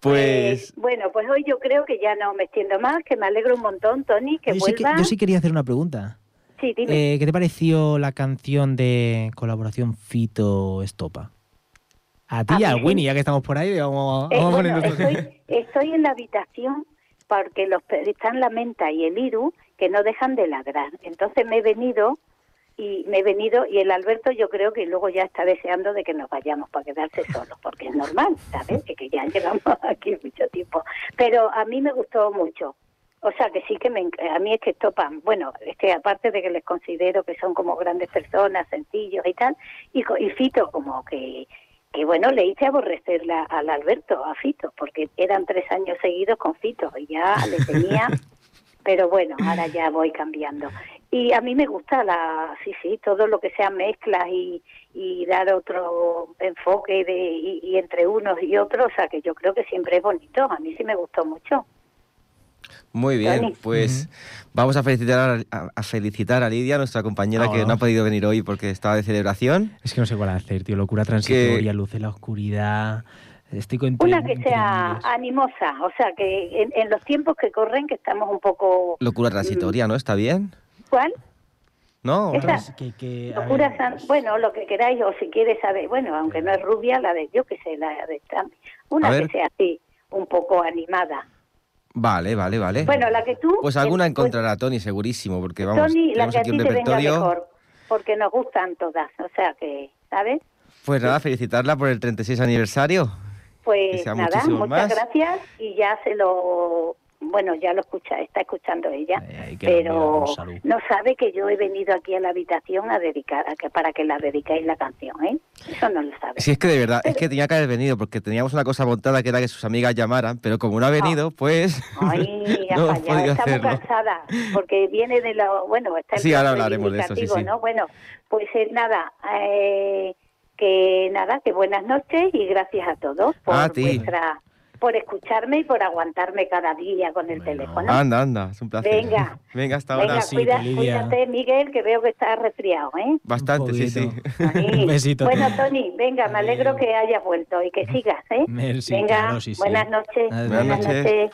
S1: Pues...
S5: Eh, bueno, pues hoy yo creo que ya no me extiendo más, que me alegro un montón, Tony, que
S2: Yo sí, que- yo sí quería hacer una pregunta.
S5: Sí, dime.
S2: Eh, ¿Qué te pareció la canción de colaboración Fito Estopa? A ti,
S5: A
S2: y
S5: mí
S2: al
S5: sí.
S2: Winnie, ya que estamos por ahí, vamos,
S5: Eh,
S2: vamos
S5: bueno,
S2: poniendo esto.
S5: estoy, estoy en la habitación porque los pe- están la menta y el iru que no dejan de ladrar. Entonces me he venido y me he venido y el Alberto yo creo que luego ya está deseando de que nos vayamos para quedarse solos, porque es normal, ¿sabes? Que, ya llevamos aquí mucho tiempo. Pero a mí me gustó mucho. O sea, que sí que me, a mí es que topan, bueno, es que aparte de que les considero que son como grandes personas, sencillos y tal, y Fito como que, que bueno, le hice aborrecerla al Alberto, a Fito, porque eran tres años seguidos con Fito y ya le tenía, pero bueno, ahora ya voy cambiando. Y a mí me gusta la, sí, sí, todo lo que sea mezclas y, y dar otro enfoque de, y, y entre unos y otros, o sea que yo creo que siempre es bonito, a mí sí me gustó mucho.
S1: Muy bien,
S5: Tony.
S1: pues vamos a felicitar a, felicitar a Lidia, nuestra compañera que no
S2: bueno.
S1: ha podido venir hoy porque estaba de celebración.
S2: Es que no sé cuál hacer, tío. Locura transitoria, luz en la oscuridad. Estoy
S5: Una que sea animosa, o sea que en, en los tiempos que corren, que estamos un poco...
S1: Locura transitoria, ¿no? ¿Está bien?
S5: ¿Cuál?
S1: ¿No?
S5: Esa-
S2: Que,
S5: Locura
S2: ver,
S5: san- bueno, lo que queráis, o si quieres saber, bueno, aunque no es rubia, la de, yo que sé, la de Trump. Una que sea así, un poco animada.
S1: Vale, vale, vale.
S5: Bueno, la que tú...
S1: Pues alguna encontrará Tony, segurísimo, porque vamos,
S5: Tony, la
S1: tenemos
S5: que a
S1: aquí
S5: ti
S1: un
S5: te venga
S1: repertorio.
S5: mejor, porque nos gustan todas, o sea que, ¿sabes?
S1: Pues nada, felicitarla por el 36 aniversario.
S5: Pues nada, muchas
S1: más.
S5: gracias y ya se lo... Bueno, ya lo escucha, está escuchando ella,
S2: la
S5: pero no sabe que yo he venido aquí a la habitación a dedicar, a que, para que la dedicáis la canción, ¿eh? Eso no lo sabe.
S1: Si es que de verdad, es que tenía que haber venido, porque teníamos una cosa montada que era que sus amigas llamaran, pero como no ha venido, pues
S5: Ay, ha
S1: no hemos
S5: fallado, está muy cansada, porque viene de lo, bueno, está el
S1: Sí, ahora hablaremos de eso, sí, sí.
S5: ¿no? Bueno, pues eh, nada, eh, que nada, que buenas noches y gracias a todos por
S1: A
S5: vuestra por escucharme y por aguantarme cada día con el teléfono.
S1: Anda, anda, es un placer.
S5: Venga.
S1: Venga, hasta
S5: Venga,
S1: ahora.
S2: sí,
S5: cuida- cuídate, Miguel, que veo que estás resfriado, ¿eh?
S1: Bastante, sí, sí.
S2: Un besito.
S5: Bueno, Tony, venga, me alegro que hayas vuelto y que sigas, ¿eh?
S2: Merci,
S5: venga,
S2: claro, sí, sí.
S5: buenas noches.
S2: Adiós.
S1: Buenas noches.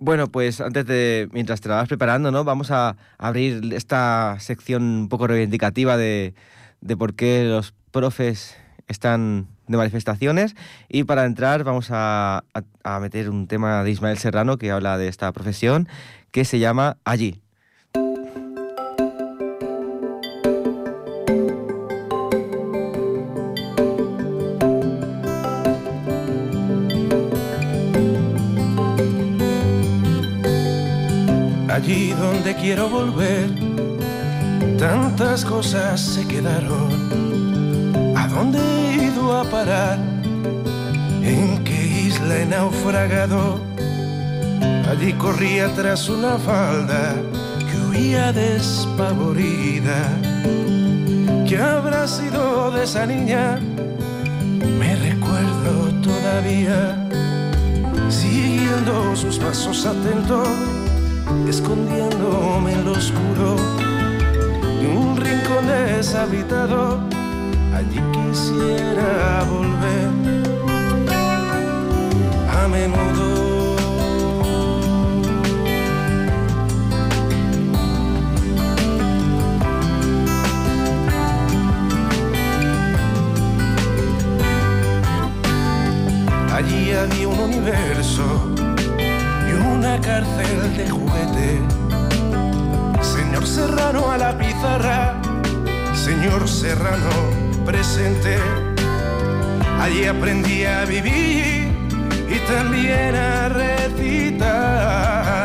S1: Bueno, pues antes de, mientras te la vas preparando, ¿no? Vamos a abrir esta sección un poco reivindicativa de, de por qué los profes están de manifestaciones. Y para entrar vamos a, a- a meter un tema de Ismael Serrano que habla de esta profesión, que se llama Allí.
S6: allí donde quiero volver. Tantas cosas se quedaron. ¿A dónde he ido a parar? ¿En qué isla he naufragado? Allí corría tras una falda que huía despavorida. ¿Qué habrá sido de esa niña? Me recuerdo todavía, siguiendo sus pasos atento escondiéndome en lo oscuro de un rincón deshabitado. Allí quisiera volver a menudo. Allí había un universo y una cárcel de juguete. Señor Serrano a la pizarra, señor Serrano presente. Allí aprendí a vivir y también a recitar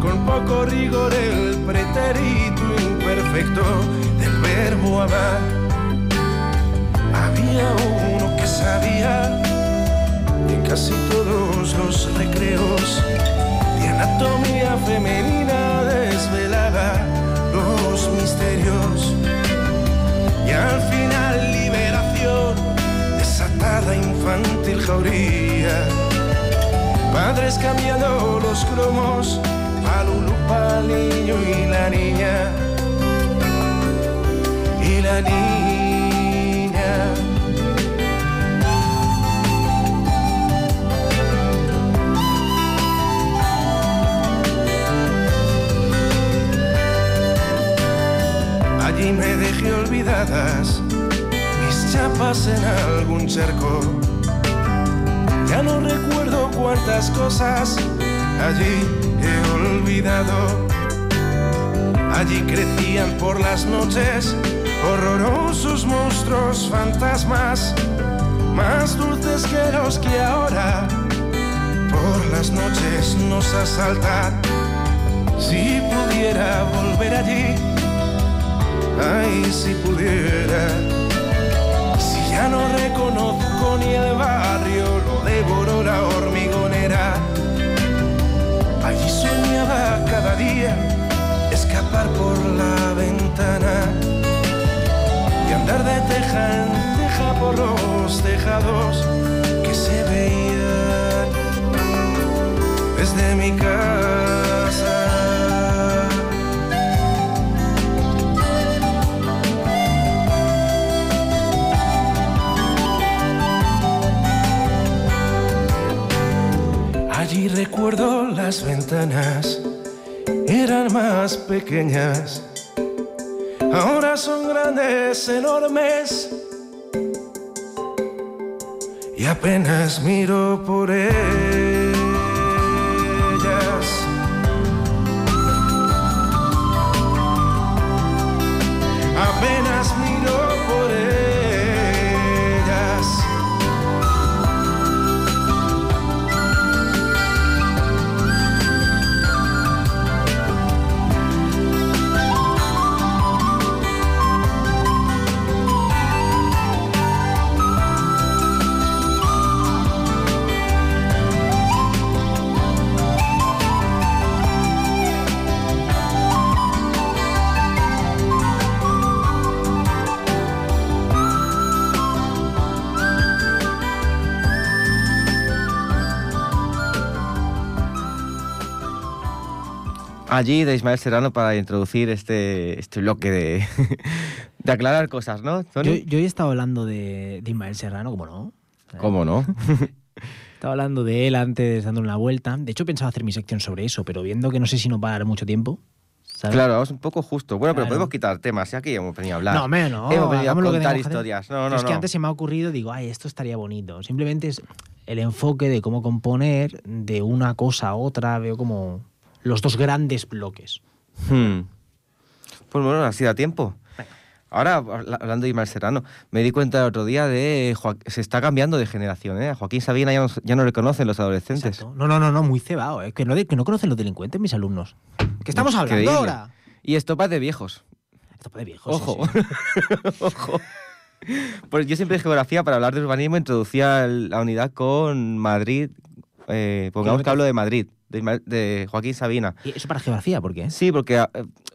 S6: con poco rigor el pretérito imperfecto del verbo amar. Había uno que sabía en casi todos los recreos de anatomía femenina desvelaba los misterios y al final infantil jauría. Padres cambiando los cromos pa'l niño y la niña. Y la niña. Allí me dejé olvidadas en algún charco. Ya no recuerdo cuántas cosas allí he olvidado. Allí crecían por las noches horrorosos monstruos fantasmas, más dulces que los que ahora por las noches nos asaltan. Si pudiera volver allí, Ay, si pudiera, ya no reconozco ni el barrio, lo devoró la hormigonera. Allí soñaba cada día escapar por la ventana y andar de teja en teja por los tejados que se veían desde mi casa. Las ventanas, eran más pequeñas, ahora son grandes, enormes, y apenas miro por ellas.
S1: Allí de Ismael Serrano para introducir este, este bloque de, de aclarar cosas, ¿no?
S2: Yo, yo he estado hablando de, de Ismael Serrano, ¿cómo no?
S1: ¿Cómo no?
S2: Estaba hablando de él antes, dando una vuelta. De hecho, pensaba hacer mi sección sobre eso, pero viendo que no sé si nos va a dar mucho tiempo. ¿sabes?
S1: Claro, vamos un poco justo. Bueno, pero podemos quitar temas, ya que hemos venido a hablar.
S2: No, no.
S1: Hemos venido a contar
S2: que
S1: historias. No, no,
S2: es que antes se me ha ocurrido, digo, ay, esto estaría bonito. Simplemente es el enfoque de cómo componer de una cosa a otra. Veo como los dos grandes bloques.
S1: Hmm. Pues bueno, así da tiempo. Ahora, habla- hablando de Ismael Serrano, me di cuenta el otro día de se está cambiando de generación, ¿eh? A Joaquín Sabina ya no, ya no le conocen los adolescentes.
S2: Exacto. No, no, no, no, muy cebado. ¿eh? Que, no, de- que no conocen los delincuentes mis alumnos. ¿Qué estamos hablando
S1: Increíble.
S2: ahora?
S1: Y estopa de viejos.
S2: Esto de viejos.
S1: Ojo.
S2: sí.
S1: Ojo. Pues yo siempre de geografía, para hablar de urbanismo, introducía la unidad con Madrid. eh, pongamos que hablo de Madrid, de, Joaquín Sabina.
S2: ¿Y eso para geografía? ¿Por qué?
S1: Sí, porque eh,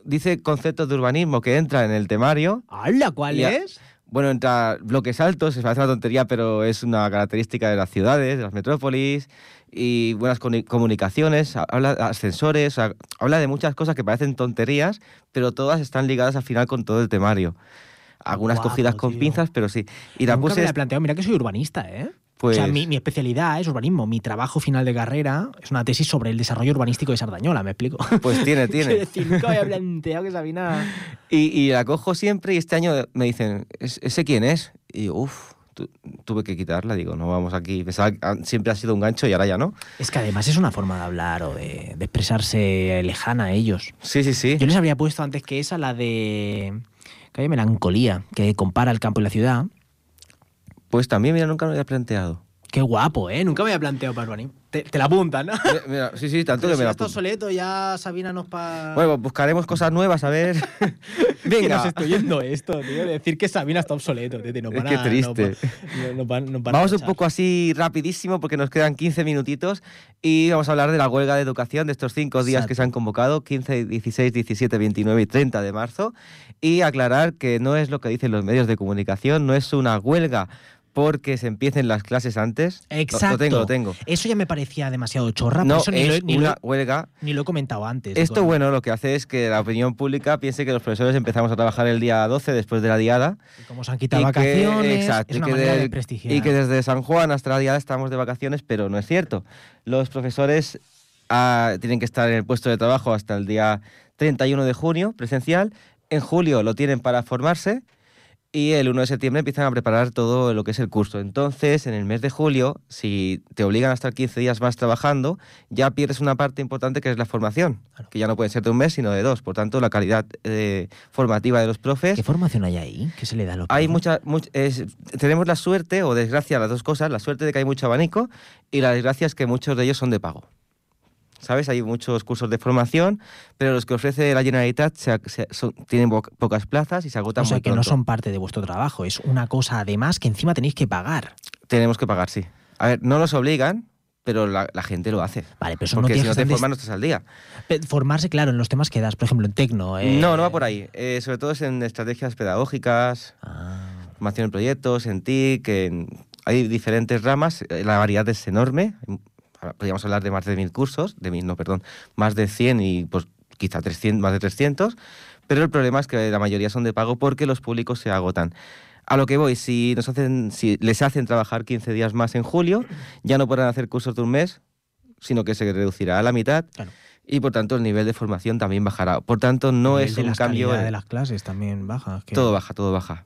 S1: dice conceptos de urbanismo que entra en el temario.
S2: ¡Hala! ¿Cuál es?
S1: Bueno, entra bloques altos, se parece una tontería, pero es una característica de las ciudades, de las metrópolis, y buenas comunicaciones, ha- habla de ascensores, o sea, habla de muchas cosas que parecen tonterías, pero todas están ligadas al final con todo el temario. Algunas
S2: Guapo,
S1: cogidas con
S2: tío.
S1: pinzas, pero sí. Y la
S2: Nunca
S1: puse,
S2: me la. Mira que soy urbanista, ¿eh?
S1: Pues,
S2: O sea, mi, mi especialidad es urbanismo. Mi trabajo final de carrera es una tesis sobre el desarrollo urbanístico de Sardañola, ¿me explico?
S1: pues tiene, tiene.
S2: decir, nunca había planteado que Sabina...
S1: Y, y la cojo siempre y este año me dicen, "¿Es- ¿ese quién es? Y uff, tuve que quitarla, digo, no vamos aquí. Pensaba que siempre ha sido un gancho y ahora ya no.
S2: Es que además es una forma de hablar o de, de expresarse lejana a ellos.
S1: Sí, sí, sí.
S2: Yo les habría puesto antes que esa la de... Que hay melancolía, que compara el campo y la ciudad.
S1: Pues también, mira, nunca me había planteado.
S2: Qué guapo, ¿eh? Nunca me había planteado para urbanismo. Te, te la apuntan, ¿no?
S1: Mira, mira, sí, sí, tanto
S2: Pero
S1: que
S2: si
S1: me la
S2: está
S1: apunto.
S2: obsoleto, ya Sabina nos pa...
S1: Bueno, buscaremos cosas nuevas, a ver.
S2: Que
S1: Venga.
S2: nos estoy yendo esto, tío. Decir que Sabina está obsoleto, tío. No
S1: Es
S2: van
S1: que triste.
S2: No, no
S1: Vamos un poco así rapidísimo porque nos quedan 15 minutitos y vamos a hablar de la huelga de educación de estos cinco días que se han convocado, 15, 16, 17, 29 y 30 de marzo, y aclarar que no es lo que dicen los medios de comunicación, no es una huelga porque se empiecen las clases antes. Lo-
S2: Exacto.
S1: Lo, tengo, lo tengo.
S2: Eso ya me parecía demasiado chorra, por
S1: No,
S2: eso ni, lo,
S1: es
S2: he- ni, lo,
S1: una huelga
S2: ni lo he comentado antes.
S1: Esto, bueno, lo que hace es que la opinión pública piense que los profesores empezamos a trabajar el día 12 después de la diada.
S2: Como se han quitado
S1: y que-
S2: vacaciones,
S1: exacto,
S2: es
S1: y
S2: una
S1: que
S2: manera
S1: del-
S2: de prestigiar.
S1: Y que desde San Juan hasta la diada estamos de vacaciones, pero no es cierto. Los profesores ah, tienen que estar en el puesto de trabajo hasta el día 31 de junio, presencial. En julio lo tienen para formarse y el 1 de septiembre empiezan a preparar todo lo que es el curso. Entonces, en el mes de julio, si te obligan a estar 15 días más trabajando, ya pierdes una parte importante que es la formación,
S2: Claro.
S1: que ya no puede ser de un mes, sino de dos. Por tanto, la calidad eh, formativa de los profes
S2: ¿Qué formación hay ahí? ¿Qué se le da a los
S1: hay mucha, much- es- tenemos la suerte o desgracia, las dos cosas, la suerte de que hay mucho abanico y la desgracia es que muchos de ellos son de pago. ¿Sabes? Hay muchos cursos de formación, pero los que ofrece la Generalitat se- se- son- tienen pocas plazas y se agotan
S2: O sea,
S1: muy
S2: que no
S1: pronto.
S2: son parte de vuestro trabajo. Es una cosa, además, que encima tenéis que pagar.
S1: Tenemos que pagar, sí. A ver, no nos obligan, pero la, la gente lo hace.
S2: Vale, pero eso no
S1: Porque si
S2: tiene
S1: no te formas no estás al día.
S2: Formarse, claro, en los temas que das, por ejemplo, en tecno. eh,
S1: No, no va por ahí. Eh, sobre todo es en estrategias pedagógicas,
S2: Ah,
S1: formación en proyectos, en TIC, en- hay diferentes ramas, eh, la variedad es enorme. Podríamos hablar de más de mil cursos, de mil, no, perdón, más de 100 y pues quizá 300, más de 300, pero el problema es que la mayoría son de pago porque los públicos se agotan. A lo que voy, si, nos hacen, si les hacen trabajar 15 días más en julio, ya no podrán hacer cursos de un mes, sino que se reducirá a la mitad
S2: Claro.
S1: y por tanto el nivel de formación también bajará. Por tanto, no
S2: el
S1: es
S2: de
S1: un
S2: las
S1: cambio...
S2: calidad de las clases también baja.
S1: Todo baja, todo baja.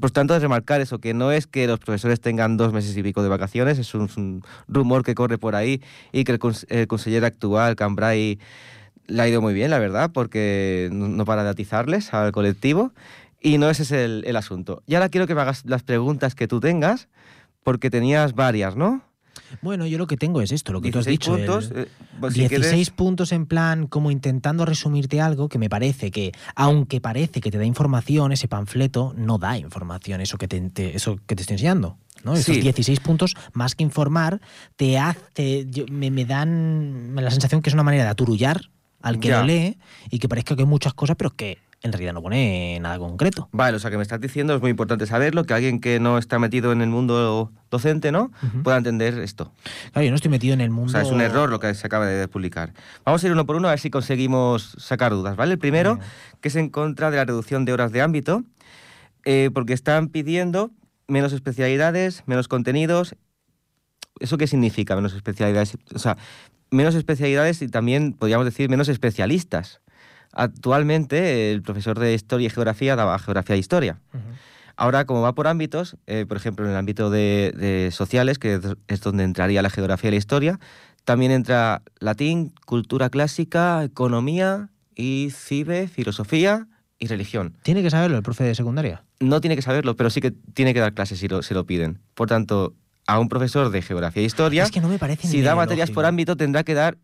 S1: Por tanto, es remarcar eso, que no es que los profesores tengan dos meses y pico de vacaciones, es un, rumor que corre por ahí y que el, el consejero actual, Cambrai, le ha ido muy bien, la verdad, porque no, no para de atizarles al colectivo y no ese es el, el asunto. Y ahora quiero que me hagas las preguntas que tú tengas, porque tenías varias, ¿no?
S2: Bueno, yo lo que tengo es esto, lo que tú has
S1: 16
S2: dicho.
S1: puntos.
S2: el-
S1: eh, pues si
S2: 16
S1: quieres-
S2: puntos en plan como intentando resumirte algo que me parece que, aunque parece que te da información, ese panfleto no da información, eso que te, te- eso que te estoy enseñando. ¿no? Esos
S1: Sí.
S2: 16 puntos, más que informar, te hace, me, me dan la sensación que es una manera de aturullar al que
S1: Ya.
S2: lo lee y que parezca que hay muchas cosas, pero que en realidad no pone nada concreto.
S1: Vale, o sea que me estás diciendo, es muy importante saberlo, que alguien que no está metido en el mundo docente, ¿no? Pueda entender esto.
S2: Claro, yo no estoy metido en el mundo.
S1: O sea, es un error lo que se acaba de publicar. Vamos a ir uno por uno a ver si conseguimos sacar dudas, ¿vale? El primero, que es en contra de la reducción de horas de ámbito, eh, porque están pidiendo menos especialidades, menos contenidos. ¿Eso qué significa, menos especialidades? O sea, menos especialidades y también, podríamos decir, menos especialistas. Actualmente, el profesor de Historia y Geografía daba Geografía e Historia. Ahora, como va por ámbitos, eh, por ejemplo, en el ámbito de, de sociales, que es- donde entraría la geografía y la historia, también entra latín, cultura clásica, economía y cibe, filosofía y religión.
S2: Tiene que saberlo el profe de secundaria.
S1: No tiene que saberlo, pero sí que tiene que dar clases si lo, se lo piden. Por tanto, a un profesor de geografía e historia,
S2: Es que no me parece
S1: si da materias por ámbito, tendrá que dar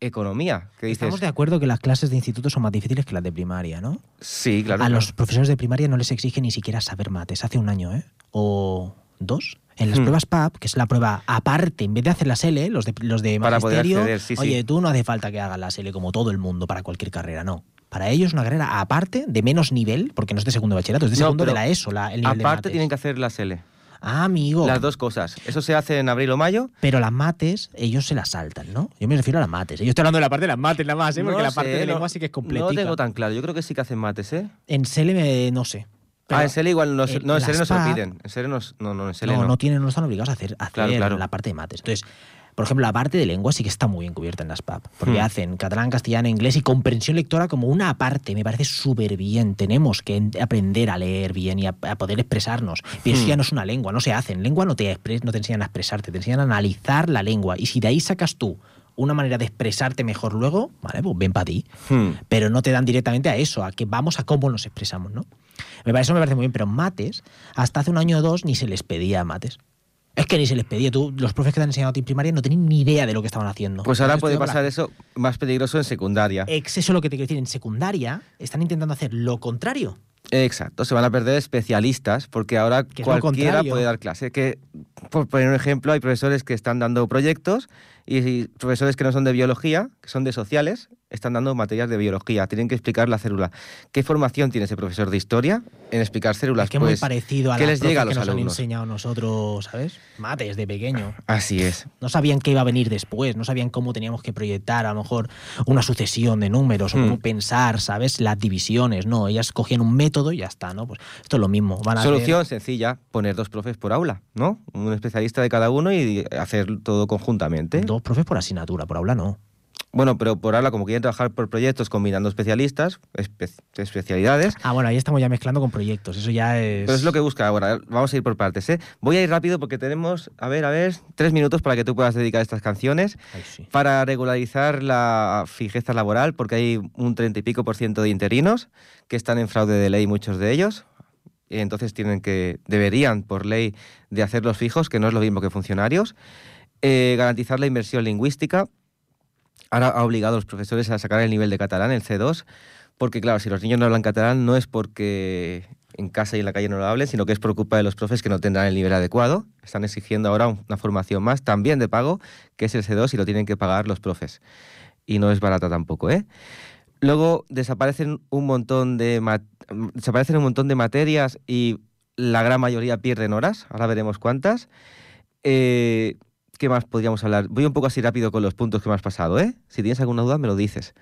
S1: economía. Que dices,
S2: Estamos de acuerdo que las clases de instituto son más difíciles que las de primaria, ¿no?
S1: sí, claro.
S2: a
S1: claro.
S2: los profesores de primaria no les exige ni siquiera saber mates. Hace un año, ¿eh? O dos. En las
S1: Hmm.
S2: pruebas PAP, que es la prueba aparte, en vez de hacer las L, los de, los de
S1: Para poder
S2: magisterio,
S1: acceder, sí, sí.
S2: oye, tú no hace falta que hagas las L como todo el mundo para cualquier carrera, no. Para ellos es una carrera aparte, de menos nivel, porque no es de segundo de bachillerato, es de
S1: No,
S2: segundo de la ESO, la, el nivel
S1: Aparte, tienen que hacer las L.
S2: Ah, amigo.
S1: Las dos cosas. Eso se hace en abril o mayo.
S2: Pero las mates, ellos se las saltan, ¿no? Yo me refiero a las mates. Yo estoy hablando de la parte de las mates nada más, ¿eh? Porque
S1: No
S2: la parte de
S1: no-
S2: lengua sí que es
S1: No
S2: completa.
S1: lo tengo tan claro. Yo creo que sí que hacen mates, ¿eh?
S2: En SELE no sé.
S1: ah, en SELE igual no, se-
S2: en
S1: no, en SELE no se lo piden. En SELE no, no, no, en SELE
S2: no,
S1: no.
S2: no tienen, no están obligados a hacer, a hacer
S1: Claro, claro.
S2: la parte de mates. Entonces, por ejemplo, la parte de lengua sí que está muy bien cubierta en las PAP, porque
S1: Hmm.
S2: hacen catalán, castellano, inglés y comprensión lectora como una parte. Me parece súper bien. Tenemos que en- aprender a leer bien y a, a poder expresarnos. Pero eso
S1: Hmm.
S2: ya no es una lengua, no se hace. En lengua no te, no te enseñan a expresarte, te enseñan a analizar la lengua. Y si de ahí sacas tú una manera de expresarte mejor luego, vale, pues ven para ti
S1: Hmm.
S2: pero no te dan directamente a eso, a que vamos a cómo nos expresamos, ¿no? Me parece, eso me parece muy bien, pero mates, hasta hace un año o dos ni se les pedía mates. Es que ni se les pedía. Tú, los profes que te han enseñado a ti en primaria no tenían ni idea de lo que estaban haciendo.
S1: Pues ahora puede pasar eso más peligroso en secundaria.
S2: Ex, Eso es lo que te quiero decir. En secundaria están intentando hacer lo contrario.
S1: Exacto, se van a perder especialistas porque ahora cualquiera puede dar clase. Que, por poner un ejemplo, hay profesores que están dando proyectos y profesores que no son de biología, que son de sociales, están dando materias de biología. Tienen que explicar la célula. ¿Qué formación tiene ese profesor de historia en explicar células?
S2: es que muy
S1: Pues,
S2: parecido a
S1: ¿qué
S2: las
S1: les llega a
S2: profes
S1: los
S2: que nos
S1: alumnos?
S2: han enseñado nosotros, ¿sabes? Mates de pequeño.
S1: Así es.
S2: No sabían qué iba a venir después, no sabían cómo teníamos que proyectar a lo mejor una sucesión de números o
S1: Hmm.
S2: cómo pensar, ¿sabes? Las divisiones, no, ellas cogían un método y ya está, ¿no? Pues esto es lo mismo. Van a hacer-
S1: Solución sencilla, poner dos profes por aula, ¿no? Un especialista de cada uno y hacer todo conjuntamente.
S2: Dos profes por asignatura, por aula no.
S1: Bueno, pero por aula, como quieren trabajar por proyectos combinando especialistas, espe- especialidades,
S2: Ah, bueno, ahí estamos ya mezclando con proyectos, eso ya es...
S1: pero es lo que busca ahora. Vamos a ir por partes, ¿eh? Voy a ir rápido porque tenemos, a ver, a ver, tres minutos para que tú puedas dedicar estas canciones
S2: Ay, sí.
S1: para regularizar la fijeza laboral, porque hay un treinta y pico por ciento de interinos que están en fraude de ley, muchos de ellos. Entonces tienen que, deberían por ley de hacerlos fijos, que no es lo mismo que funcionarios. Eh, garantizar la inversión lingüística. Ahora ha obligado a los profesores a sacar el nivel de catalán, el C2, porque claro, si los niños no hablan catalán no es porque en casa y en la calle no lo hablen, sino que es por culpa de los profes que no tendrán el nivel adecuado. Están exigiendo ahora una formación más, también de pago, que es el C2 y lo tienen que pagar los profes. Y no es barata tampoco, ¿eh? Luego desaparecen un montón de un montón de materias y la gran mayoría pierden horas. Ahora veremos cuántas. Eh, ¿Qué más podríamos hablar? Voy un poco así rápido con los puntos que me has pasado, ¿eh? Si tienes alguna duda, me lo dices.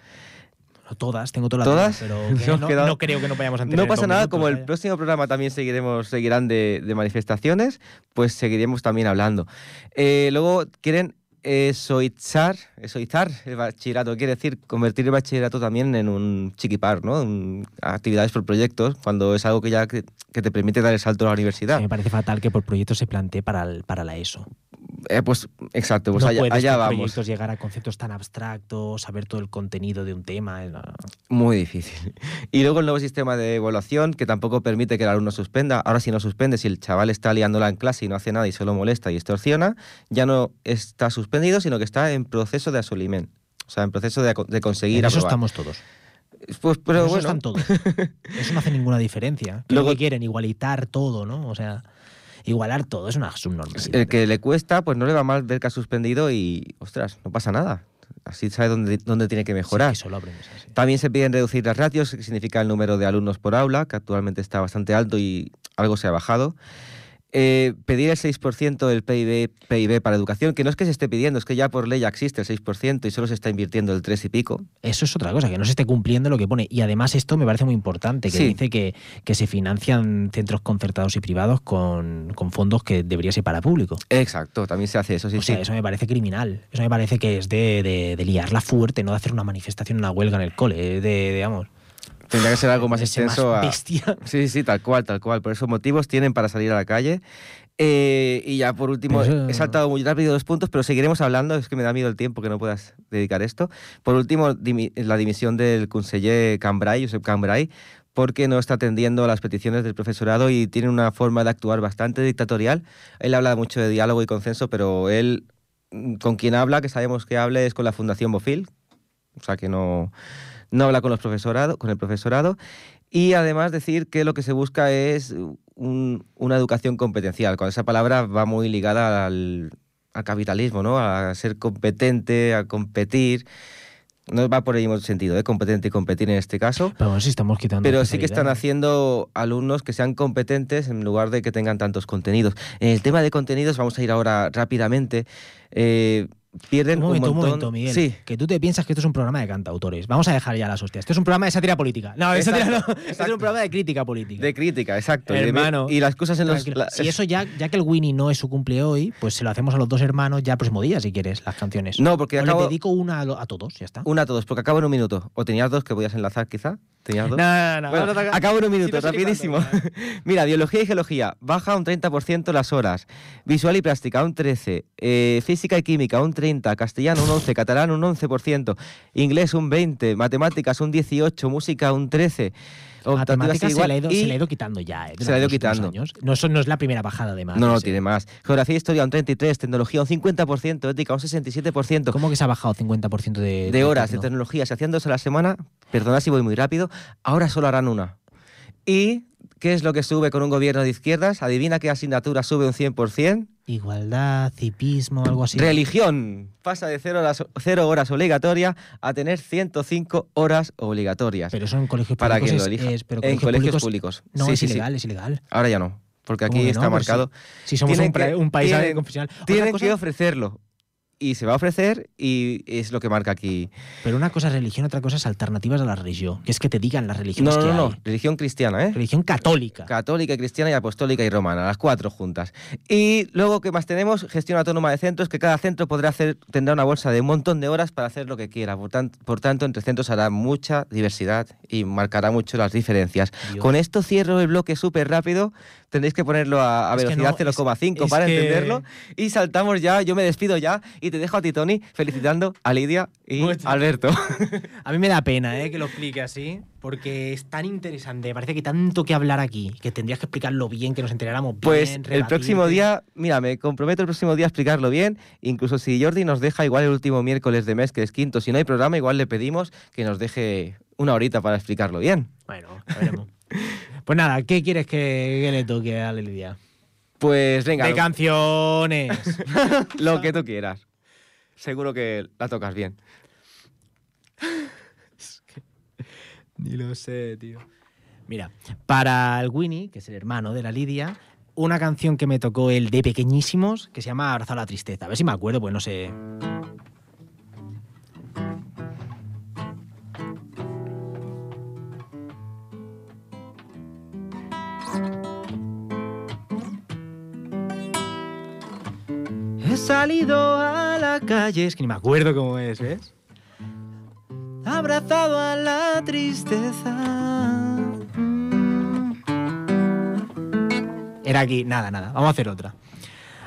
S2: No Todas, tengo todas,
S1: ¿Todas?
S2: las pero que no,
S1: quedado-
S2: no creo que no vayamos a
S1: No
S2: en
S1: pasa nada,
S2: minutos,
S1: como el
S2: vaya.
S1: próximo programa también seguiremos, seguirán de, de manifestaciones, pues seguiremos también hablando. Eh, luego quieren esoizar, esoizar el bachillerato, quiere decir convertir el bachillerato también en un chiquipar, ¿no? Un- actividades por proyectos, cuando es algo que ya que, que te permite dar el salto a la universidad.
S2: Sí, me parece fatal que por proyectos se plantee para, el- para la ESO.
S1: Eh, pues exacto, pues
S2: no
S1: allá,
S2: puedes
S1: allá
S2: por
S1: vamos.
S2: proyectos llegar a conceptos tan abstractos, saber todo el contenido de un tema. eh, no.
S1: Muy difícil. Y luego el nuevo sistema de evaluación que tampoco permite que el alumno suspenda. Ahora si no suspende, si el chaval está liándola en clase y no hace nada y solo molesta y extorsiona, ya no está suspendido, sino que está en proceso de asolimiento. O sea, en proceso de, de conseguir
S2: En eso
S1: aprobar.
S2: estamos todos.
S1: Pues, pero
S2: En eso
S1: bueno,
S2: están todos. Eso no hace ninguna diferencia. ¿Qué es lo
S1: Luego-
S2: que quieren? Igualitar todo, ¿no? O sea, igualar todo es una subnormalidad.
S1: el que le cuesta, pues no le va mal ver que ha suspendido y, ostras, no pasa nada. Así sabe dónde, dónde tiene que mejorar.
S2: Sí, que solo así.
S1: También se piden reducir las ratios, que significa el número de alumnos por aula, que actualmente está bastante alto y algo se ha bajado. Eh, pedir el 6% del PIB, PIB para educación, que no es que se esté pidiendo, es que ya por ley ya existe el 6% y solo se está invirtiendo el 3 y pico.
S2: Eso es otra cosa, que no se esté cumpliendo lo que pone. Y además esto me parece muy importante, que
S1: Sí.
S2: dice que, que se financian centros concertados y privados con, con fondos que debería ser para público.
S1: Exacto, también se hace eso, sí,
S2: o sea, eso me parece criminal. Eso me parece que es de, de, de liarla fuerte, no de hacer una manifestación, una huelga en el cole, de, de, digamos...
S1: Tendría que ser algo más extenso
S2: más
S1: a...
S2: bestia.
S1: Sí, sí, sí, tal cual, tal cual. Por esos motivos tienen para salir a la calle. Eh, y ya por último,
S2: eso-
S1: he saltado muy rápido dos puntos, pero seguiremos hablando, es que me da miedo el tiempo que no puedas dedicar esto. Por último, dimi- la dimisión del conseller Cambrai, Josep Cambrai, porque no está atendiendo a las peticiones del profesorado y tiene una forma de actuar bastante dictatorial. Él habla mucho de diálogo y consenso, pero él, mm, con quien habla, que sabemos que hable, es con la Fundación Bofil, o sea que no, no habla con, los profesorado, con el profesorado. Y además decir que lo que se busca es un- una educación competencial. Con esa palabra va muy ligada al, al capitalismo, ¿no? A ser competente, a competir. No va por el mismo sentido, ¿eh? Competente y competir en este caso.
S2: Pero bueno, si estamos quitando...
S1: Pero sí que están haciendo alumnos que sean competentes en lugar de que tengan tantos contenidos. En el tema de contenidos, vamos a ir ahora rápidamente. Eh, pierden
S2: Un momento,
S1: un
S2: un
S1: montón.
S2: momento, Miguel.
S1: Sí,
S2: Que tú te piensas que esto es un programa de cantautores. Vamos a dejar ya las hostias. Esto es un programa de sátira política. No, de
S1: Exacto,
S2: sátira no. Esto es un programa de crítica política.
S1: de crítica, exacto. Y de-
S2: Hermano,
S1: y las cosas en los. La-
S2: si eso ya, ya que el Winnie no es su cumple hoy, pues se lo hacemos a los dos hermanos ya el próximo día, si quieres, las canciones.
S1: No, porque
S2: o
S1: acabo.
S2: le dedico una a, lo- a todos, ya está.
S1: Una a todos, porque acabo en un minuto. O tenías dos que podías enlazar, quizá. ¿Tenías dos?
S2: no, no,
S1: Bueno, acabo en un minuto,
S2: no
S1: rapidísimo.
S2: cuánto,
S1: Mira, biología y geología, baja un 30% las horas. Visual y plástica, un 13%. Eh, física y química, un 30%. Castellano, un 11%. Catalán, un 11%. Inglés, un 20%. Matemáticas, un 18%. Música, un 13%. Optativas
S2: Matemáticas se
S1: igual,
S2: la, ha ido,
S1: y-
S2: se la ha ido quitando ya. eh,
S1: Se la ha ido quitando.
S2: años. No, eso no es la primera bajada, además.
S1: No, no,
S2: ese.
S1: tiene más. Geografía e historia, un 33%. Tecnología, un 50%. Ética, un 67%.
S2: ¿Cómo que se ha bajado 50% de,
S1: de horas de tecnología. Se hacían dos a la semana, perdona si voy muy rápido, ahora solo harán una. ¿Y qué es lo que sube con un gobierno de izquierdas? Adivina qué asignatura sube un 100%.
S2: Igualdad, cipismo, algo así.
S1: Religión. Pasa de cero horas, cero horas obligatoria a tener 105 horas obligatorias.
S2: Pero eso en colegios
S1: para
S2: públicos
S1: quien lo elija.
S2: es- pero
S1: en colegios
S2: públicos,
S1: públicos.
S2: No,
S1: Sí,
S2: es
S1: sí, sí.
S2: ilegal, es ilegal.
S1: Ahora ya no, porque
S2: ¿Cómo
S1: aquí
S2: no?
S1: está
S2: Pues
S1: marcado.
S2: Si somos un, pra-
S1: que-
S2: un país
S1: tienen-
S2: confesional.
S1: Tienen
S2: cosa-
S1: que ofrecerlo. Y se va a ofrecer y es lo que marca aquí.
S2: Pero una cosa es religión, otra cosa es alternativas a la religión. Que es que te digan las
S1: No,
S2: religiones
S1: no,
S2: que
S1: no, no.
S2: hay.
S1: Religión cristiana, ¿eh?
S2: Religión católica.
S1: Católica, cristiana y apostólica y romana, las cuatro juntas. Y luego, ¿qué más tenemos? Gestión autónoma de centros, que cada centro podrá hacer, tendrá una bolsa de un montón de horas para hacer lo que quiera. Por, tan- por tanto, entre centros hará mucha diversidad y marcará mucho las diferencias.
S2: Dios.
S1: Con esto cierro el bloque súper rápido. Tendréis que ponerlo a, a velocidad
S2: no,
S1: 0,5
S2: es-
S1: para
S2: que-
S1: entenderlo. Y saltamos ya, yo me despido ya y te dejo a ti, Tony, felicitando a Lidia y Alberto.
S2: A mí me da pena ¿eh? que lo explique así, porque es tan interesante. Parece que tanto que hablar aquí, que tendrías que explicarlo bien, que nos enteráramos bien.
S1: Pues el próximo día, mira, me comprometo el próximo día a explicarlo bien. Incluso si Jordi nos deja igual el último miércoles de mes, que es quinto, si no hay programa, igual le pedimos que nos deje una horita para explicarlo bien.
S2: Bueno, veremos. pues nada, ¿qué quieres que, que le toque a Lidia?
S1: Pues venga,
S2: De
S1: lo,
S2: canciones.
S1: lo que tú quieras. Seguro que la tocas bien.
S2: Ni lo sé, tío. Mira, para el Winnie, que es el hermano de la Lidia, una canción que me tocó el de pequeñísimos, que se llama Abrazado a la tristeza. A ver si me acuerdo, pues no sé. Salido a la calle, es que ni me acuerdo cómo es, ¿ves? Abrazado a la tristeza. Mm. Era aquí, nada, nada. Vamos a hacer otra.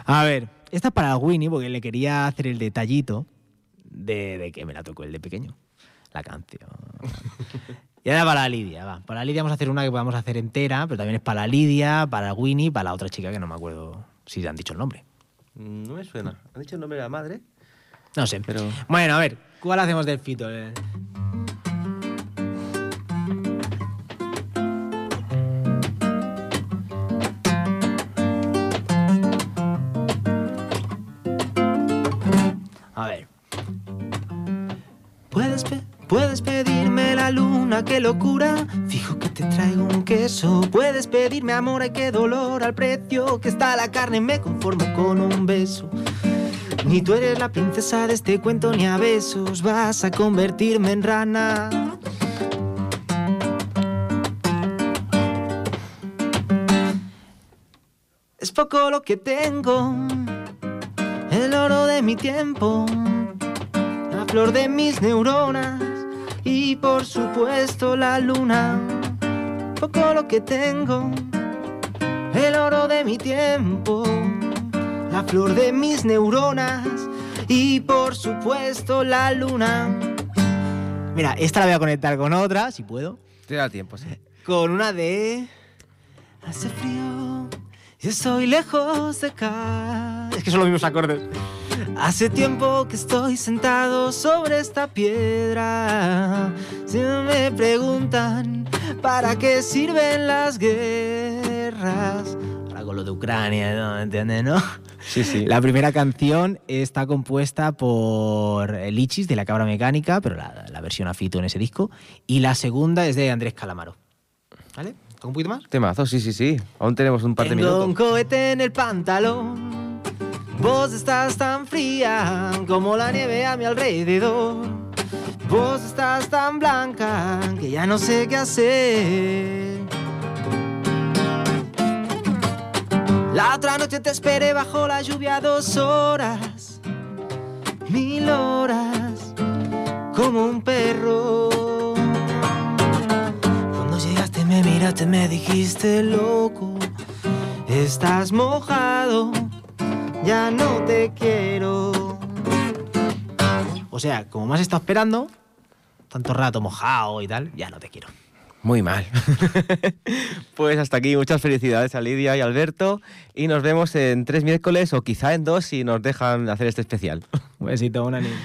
S2: A ver, esta es para Winnie porque le quería hacer el detallito de, de que me la tocó el de pequeño. La canción. Y ahora para Lidia, va. Para Lidia vamos a hacer una que podamos hacer entera, pero también es para Lidia, para Winnie, para la otra chica que no me acuerdo si han dicho el nombre.
S1: No me suena. ¿Han dicho el nombre de la madre?
S2: No sé.
S1: Pero.
S2: Bueno, a ver, ¿cuál hacemos del fito? Eh, A ver. Puedes, pe- puedes pedirme la luna, qué locura. Te traigo un queso. Puedes pedirme amor, ay qué dolor al precio que está la carne. Me conformo con un beso. Ni tú eres la princesa de este cuento, ni a besos vas a convertirme en rana. Es poco lo que tengo, el oro de mi tiempo, la flor de mis neuronas y por supuesto la luna. Poco lo que tengo, el oro de mi tiempo, la flor de mis neuronas y por supuesto la luna. Mira, esta la voy a conectar con otra, si puedo.
S1: Te da tiempo, sí.
S2: Con una de... Hace frío y estoy lejos de acá. Es que son los mismos acordes. Hace tiempo que estoy sentado sobre esta piedra. Si me preguntan para qué sirven las guerras. Ahora con lo de Ucrania, ¿no? ¿Entiendes, no?
S1: Sí, sí.
S2: La primera canción está compuesta por Lichis de la Cabra Mecánica, pero la, la versión a Fito en ese disco. Y la segunda es de Andrés Calamaro. ¿Vale? ¿Con un poquito más?
S1: Temazo, sí, sí, sí. Aún tenemos un par de
S2: Tengo un
S1: minutos.
S2: cohete en el pantalón. Vos estás tan fría como la nieve a mi alrededor. Vos estás tan blanca que ya no sé qué hacer. La otra noche te esperé bajo la lluvia dos horas, mil horas, como un perro. Cuando llegaste me miraste, me dijiste loco, estás mojado, ya no te quiero. O sea, como me has estado esperando, tanto rato mojado y tal, ya no te quiero.
S1: Muy mal. pues hasta aquí, muchas felicidades a Lidia y Alberto. Y nos vemos en tres miércoles o quizá en dos si nos dejan hacer este especial.
S2: Un besito, una niña.